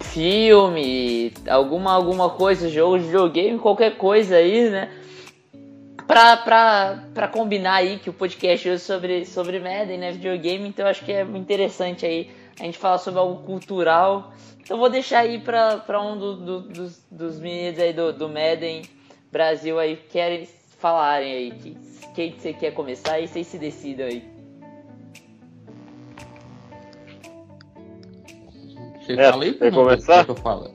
filme, alguma, alguma coisa, jogo de videogame, qualquer coisa aí, né? Pra, pra, pra combinar aí que o podcast hoje é sobre, sobre Madden, né? Videogame, então eu acho que é interessante aí a gente falar sobre algo cultural. Então vou deixar aí pra, pra um do- do- dos, dos meninos aí do, do Madden Brasil aí que querem falarem aí. Que, quem que você quer começar e vocês se decidam aí. Você É, fala aí, quer começar? Que eu falo?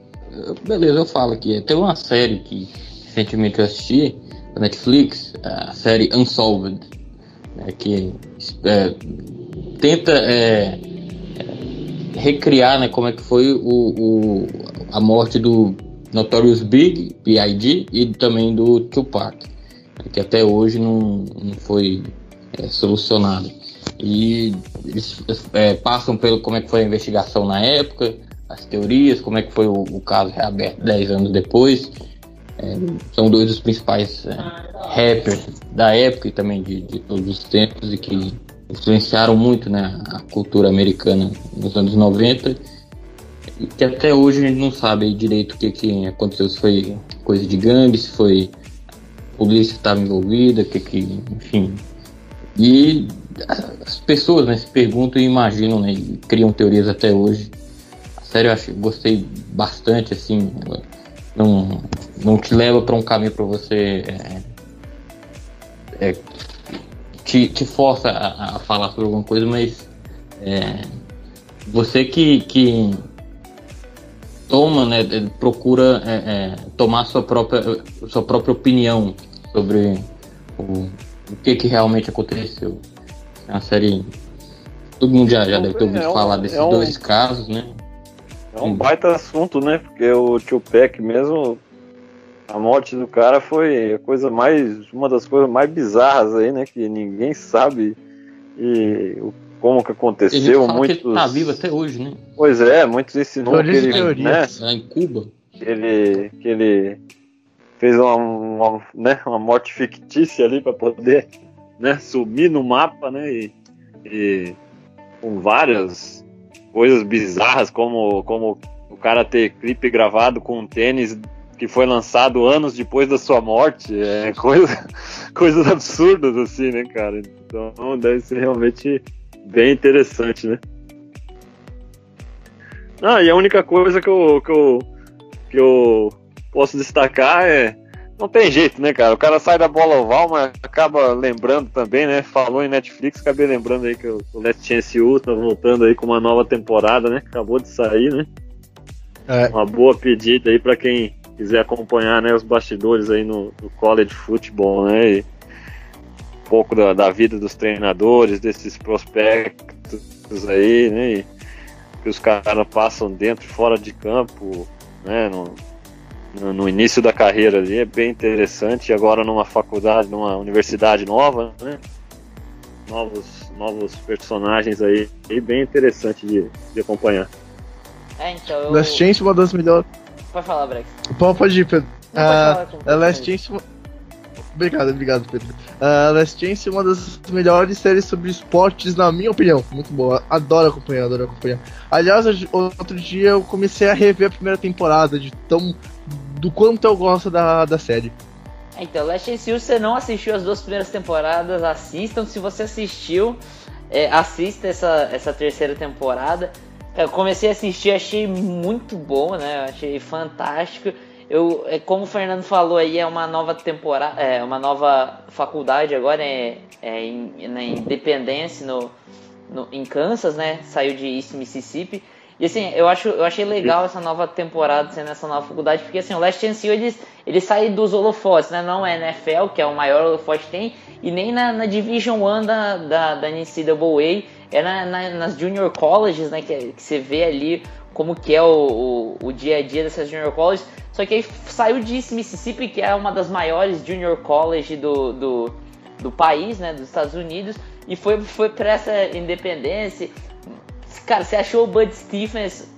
Beleza, eu falo aqui. Tem uma série que recentemente eu assisti, da Netflix, a série Unsolved, né, que é, tenta é, recriar né, como é que foi o, o, a morte do Notorious Big, B.I.G. e também do Tupac, que até hoje não, não foi é, solucionado. E eles é, passam pelo como é que foi a investigação na época, as teorias, como é que foi o, o caso reaberto 10 anos depois. É, são dois dos principais é, rappers da época e também de, de, todos os tempos e que influenciaram muito né, a cultura americana nos anos 90 e que até hoje a gente não sabe direito o que, que aconteceu, se foi coisa de gangue, se foi polícia estava envolvida, que que, enfim. E as pessoas né, se perguntam e imaginam, né, e criam teorias até hoje. A série eu acho, gostei bastante, assim, não, não te leva para um caminho para você é, é, te, te força a, a, falar sobre alguma coisa, mas é, você que, que toma, né, procura é, é, tomar sua própria, sua própria opinião sobre o, o que, que realmente aconteceu. É uma série. Todo mundo já, já deve ter ouvido é um, falar desses é um, dois casos, né? É um baita assunto, né? Porque o Tio Peck mesmo, a morte do cara foi a coisa mais. uma das coisas mais bizarras aí, né? Que ninguém sabe e o como que aconteceu. Muitos... Que ele tá vivo até hoje, né? Pois é, muitos ensinam que ele, né, em Cuba. Que ele, que ele fez uma, uma, né, uma morte fictícia ali para poder né, sumir no mapa, né? E, e, com várias coisas bizarras, como, como o cara ter clipe gravado com um tênis que foi lançado anos depois da sua morte. É coisa, [LAUGHS] coisas absurdas assim, né, cara? Então deve ser realmente bem interessante, né? Ah, e a única coisa que eu, que eu, que eu posso destacar é. Não tem jeito, né, cara? O cara sai da bola oval, mas acaba lembrando também, né? Falou em Netflix, acabei lembrando aí que o Last Chance U tá voltando aí com uma nova temporada, né? Acabou de sair, né? É. Uma boa pedida aí para quem quiser acompanhar né, os bastidores aí no, no college football, né? E, pouco da, da, vida dos treinadores, desses prospectos aí, né? Que os caras passam dentro e fora de campo, né? No, no, início da carreira ali, é bem interessante. Agora numa faculdade, numa universidade nova, né? Novos, novos personagens aí, e bem interessante de, de acompanhar. É, então. Eu... Last Chance, uma das melhores. Pode falar, Brex. Pode ir, Pedro. uh, Last Chance, Obrigado, obrigado, Pedro. Uh, Last Chance é uma das melhores séries sobre esportes, na minha opinião. Muito boa. Adoro acompanhar, adoro acompanhar. Aliás, outro dia eu comecei a rever a primeira temporada, de tão. do quanto eu gosto da, da série. Então, Last Chance, se você não assistiu as duas primeiras temporadas, assistam. Se você assistiu, é, assista essa, essa terceira temporada. Eu comecei a assistir, achei muito bom, né? Achei fantástico. Eu, é, como o Fernando falou aí, é uma nova temporada, é uma nova faculdade agora, é, é em, na Independência, no, no, em Kansas, né? Saiu de East Mississippi. E assim, eu, acho, eu achei legal essa nova temporada sendo essa nova faculdade, porque assim, o Last Chance U, eles, eles saem dos holofotes, né? Não é NFL, que é o maior holofote que tem, e nem na, na Division 1 da, da, da NCAA, é na, na, nas Junior Colleges, né? Que, que você vê ali como que é o, o, o, dia a dia dessas Junior Colleges. Só que aí saiu de Mississippi, que é uma das maiores Junior College do, do, do país, né, dos Estados Unidos, e foi, foi para essa independência. Cara, você achou o Bud Stephens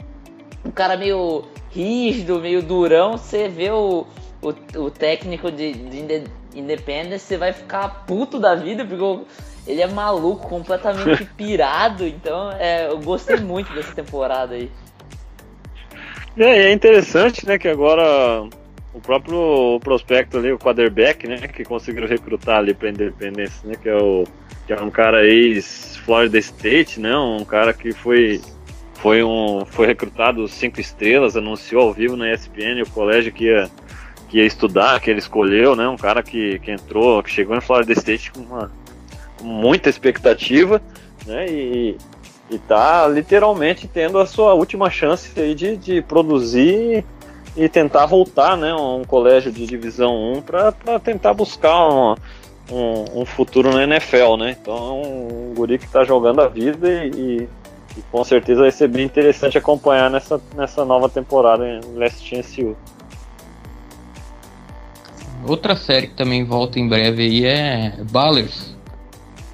um cara meio rígido, meio durão, você vê o, o, o técnico de, de Independence, você vai ficar puto da vida, porque ele é maluco, completamente [LAUGHS] pirado, então é, eu gostei muito dessa temporada aí. É, é interessante, né, que agora o próprio prospecto ali, o quarterback, né, que conseguiram recrutar ali para Independência, né, que é o que é um cara ex Florida State, né, um cara que foi foi um foi recrutado cinco estrelas, anunciou ao vivo na ESPN o colégio que ia que ia estudar, que ele escolheu, né, um cara que, que entrou, que chegou em Florida State com uma com muita expectativa, né, e e tá literalmente tendo a sua última chance aí de, de produzir e tentar voltar, né, um colégio de divisão 1 para tentar buscar uma, um, um, futuro no NFL, né? Então é um, um guri que está jogando a vida e, e, com certeza vai ser bem interessante acompanhar nessa, nessa nova temporada em Last Chance U. Outra série que também volta em breve aí é Ballers,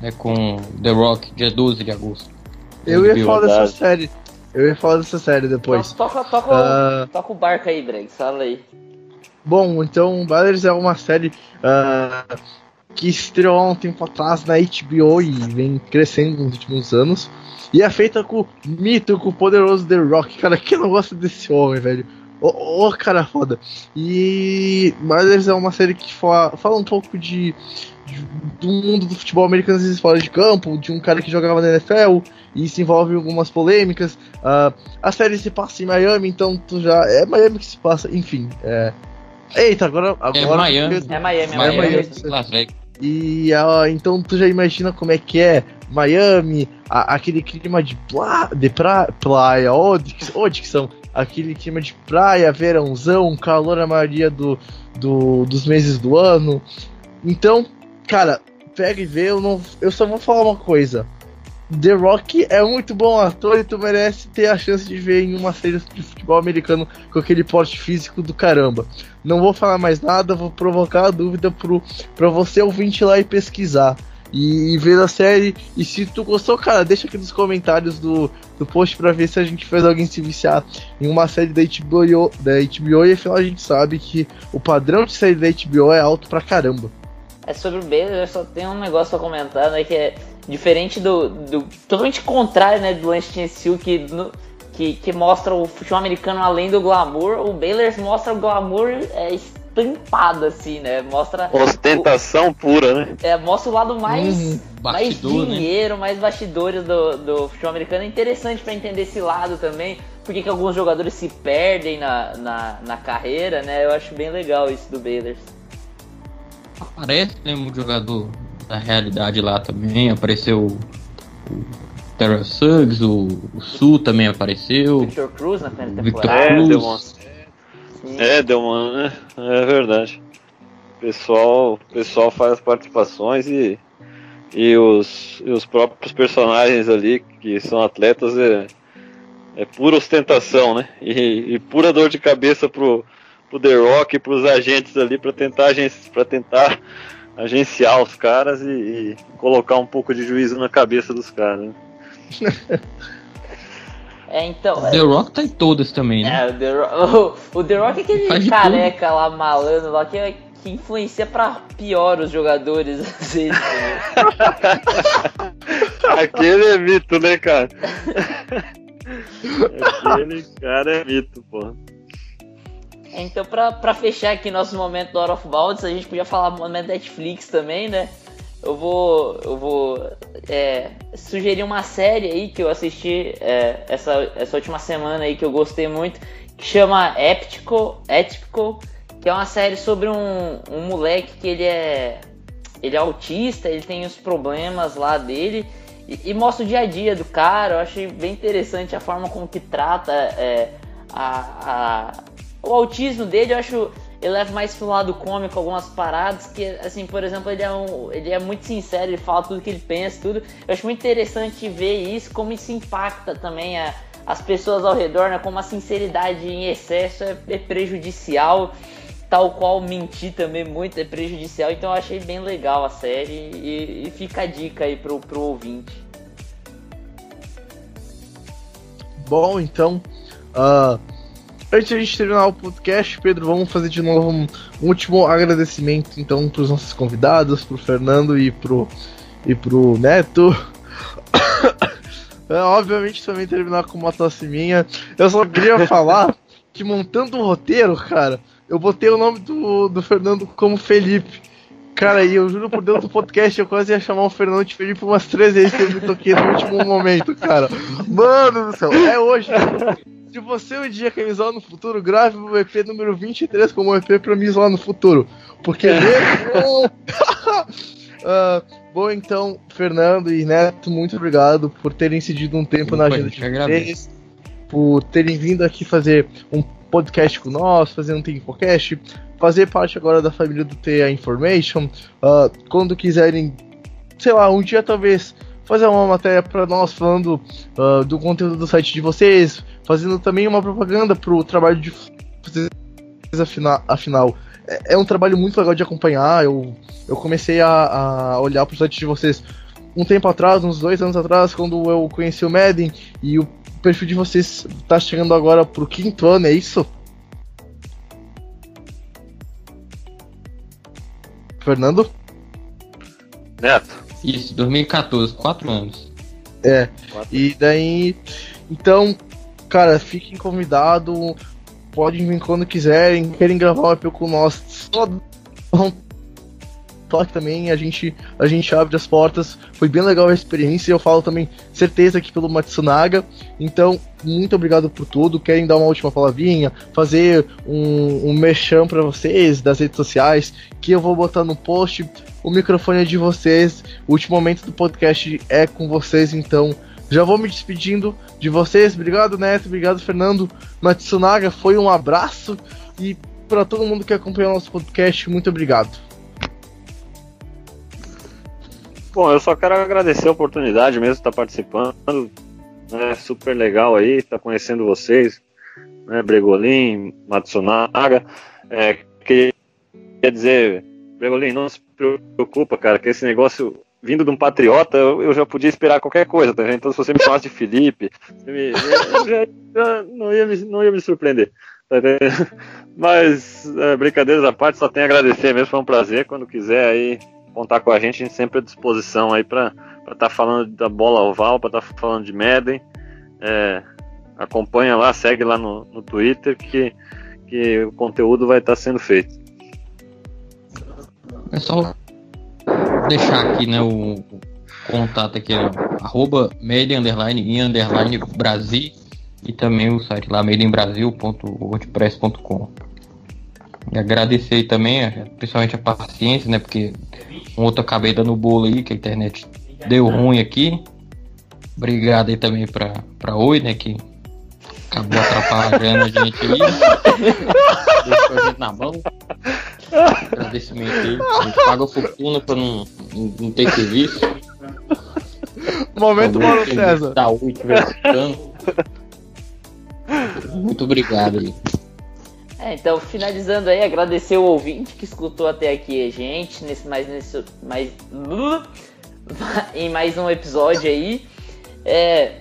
né, com The Rock, dia 12 de agosto. Eu ia falar dessa série. Eu ia falar dessa série depois. Toca, toca, uh... toca o barco aí, Bregs, fala aí. Bom, então Ballers é uma série uh, que estreou há um tempo atrás na HBO e vem crescendo nos últimos anos. E é feita com o mito, com o poderoso The Rock. Cara, quem não gosta desse homem, velho? Ô, oh, oh, cara foda. E Ballers é uma série que fala, fala um pouco de, de, do mundo do futebol americano, às vezes fora de campo, de um cara que jogava na NFL e se envolve em algumas polêmicas. Uh, a série se passa em Miami, então tu já. É Miami que se passa, enfim. É... Eita, agora. agora é Miami. É Miami, é Miami. É Miami. Las Vegas. E uh, então tu já imagina como é que é Miami, a, aquele clima de, pla, de pra, praia, ô, oh, dicção, aquele clima de praia, verãozão, calor a maioria do, do, dos meses do ano. Então, cara, pega e vê, eu, não, eu só vou falar uma coisa. The Rock é muito bom ator e tu merece ter a chance de ver em uma série de futebol americano com aquele porte físico do caramba. Não vou falar mais nada, vou provocar a dúvida pro, pra você ouvinte lá e pesquisar. E, e ver a série. E se tu gostou, cara, deixa aqui nos comentários do, do post pra ver se a gente fez alguém se viciar em uma série da HBO, da HBO e afinal a gente sabe que o padrão de série da HBO é alto pra caramba. É sobre o Baylor, eu só tenho um negócio pra comentar, né? Que é diferente do. do totalmente contrário, né? Do Lance Steel, que, que, que mostra o futebol americano além do glamour. O Baylor mostra o glamour é, estampado, assim, né? Mostra. Ostentação o, pura, né? É, mostra o lado mais. Hum, mais né? dinheiro, né? mais bastidores do, do futebol americano. É interessante para entender esse lado também. Porque que alguns jogadores se perdem na, na, na carreira, né? Eu acho bem legal isso do Baylor aparece né, um jogador da realidade lá também. Apareceu o, Terra Suggs, o, o Sul também apareceu. Victor Cruz na primeira Victor temporada. Cruz. É, é, deu uma, né? É verdade. O pessoal, pessoal faz participações e, e, os, e os próprios personagens ali, que são atletas, é, é pura ostentação, né? E, e pura dor de cabeça pro, pro The Rock e pros agentes ali para tentar, para tentar agenciar os caras e, e, colocar um pouco de juízo na cabeça dos caras. Né? [LAUGHS] É, então. O The Rock tá em todas também, né? É, o The Rock, [LAUGHS] o, o The Rock é aquele careca tudo. lá, malandro lá, que, que influencia pra pior os jogadores, às vezes. Né? Aquele é mito, né, cara? [LAUGHS] Aquele cara é mito, pô. Então, pra, pra fechar aqui nosso momento do Out of Bounds, a gente podia falar do momento Netflix também, né? Eu vou, eu vou é, sugerir uma série aí que eu assisti é, essa, essa última semana aí que eu gostei muito, que chama Éptico, Ético, que é uma série sobre um, um moleque que ele é, ele é autista, ele tem os problemas lá dele e, e mostra o dia a dia do cara. Eu achei bem interessante a forma como que trata é, a, a o autismo dele, eu acho, ele leva mais pro lado cômico algumas paradas, que, assim, por exemplo, ele é, um, ele é muito sincero, ele fala tudo que ele pensa, tudo. Eu acho muito interessante ver isso, como isso impacta também a, as pessoas ao redor, né? Como a sinceridade em excesso é, é prejudicial, tal qual mentir também muito é prejudicial. Então eu achei bem legal a série e, e fica a dica aí pro, pro ouvinte. Bom, então, uh, Antes de a gente terminar o podcast, Pedro, vamos fazer de novo um, último agradecimento então para os nossos convidados, para o Fernando e pro, e pro Neto. [COUGHS] é, obviamente também terminar com uma tosse minha. Eu só queria [LAUGHS] falar que montando o roteiro, cara, eu botei o nome do, do Fernando como Felipe. Cara, e eu juro por Deus do podcast, eu quase ia chamar o Fernando de Felipe umas três vezes que eu me toquei no último momento, cara. Mano do céu, é hoje. Se você um dia quer me isolar no futuro, grave o EP número 23 como EP pra me isolar no futuro. Porque é. mesmo. uh, [LAUGHS] bom, então, Fernando e Neto, muito obrigado por terem cedido um tempo Opa, na agenda de vocês. Por terem vindo aqui fazer um podcast com nós, fazer um Tempocast, fazer parte agora da família do TA Information. Uh, quando quiserem, sei lá, um dia talvez fazer uma matéria para nós falando uh, do conteúdo do site de vocês, fazendo também uma propaganda para o trabalho de vocês, afinal. afinal é, é, um trabalho muito legal de acompanhar. Eu, eu comecei a, a olhar para o site de vocês um tempo atrás, uns dois anos atrás, quando eu conheci o Madden, e o perfil de vocês está chegando agora pro quinto ano, é isso? Fernando? Neto. Isso, 2014, quatro anos. É, e daí. Então, cara, fiquem convidados. Podem vir quando quiserem. Querem gravar um EP com nós. Só toque também, a gente, a gente abre as portas. Foi bem legal a experiência. Eu falo também, certeza aqui pelo Matsunaga. Então, muito obrigado por tudo. Querem dar uma última palavrinha, fazer um, um merchan para vocês das redes sociais, que eu vou botar no post. O microfone é de vocês. O último momento do podcast é com vocês, então. Já vou me despedindo de vocês. Obrigado, Neto. Obrigado, Fernando. Matsunaga, foi um abraço. E para todo mundo que acompanhou nosso podcast, muito obrigado. Bom, eu só quero agradecer a oportunidade mesmo de estar participando. É super legal aí, estar conhecendo vocês, né, Bregolin, Matsunaga. É, queria dizer, Bregolin, não se preocupa, cara, que esse negócio vindo de um patriota, eu, eu já podia esperar qualquer coisa, tá vendo? Então, se você me chamasse de Felipe, me, eu já, já não, ia me, não ia me surpreender. Tá Mas, é, brincadeiras à parte, só tenho a agradecer mesmo, foi um prazer. Quando quiser aí contar com a gente, a gente sempre à disposição aí para estar tá falando da bola oval, para estar tá falando de Madden. É, acompanha lá, segue lá no, no Twitter que, que o conteúdo vai estar tá sendo feito. É só deixar aqui né, o contato aqui, é arroba Made underline e underline Brasil e também o site lá madeinbrasil.wordpress.com. E agradecer também, principalmente a paciência, né? Porque outro acabei dando bolo aí, que a internet deu ruim aqui. Obrigado aí também pra, pra Oi, né? Que acabou atrapalhando a gente aí. Deixou a gente na mão. Agradecimento aí. A gente paga fortuna pra não, não, não ter serviço. Momento Mauro César. Tá, Muito obrigado aí. É, então, finalizando aí, agradecer o ouvinte que escutou até aqui a gente, nesse mais, nesse, mais, [LAUGHS] em mais um episódio aí. É,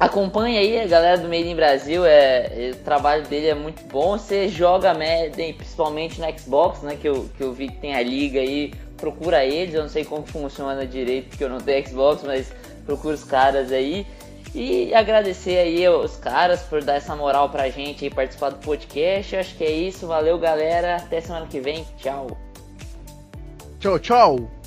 acompanha aí a galera do Made in Brasil, é, o trabalho dele é muito bom. Você joga Madden, principalmente no Xbox, né? Que eu, que eu vi que tem a liga aí, procura eles. Eu não sei como funciona direito, porque eu não tenho Xbox, mas procura os caras aí. E agradecer aí os caras por dar essa moral pra gente e participar do podcast. Acho que é isso. Valeu, galera. Até semana que vem. Tchau. Tchau, tchau.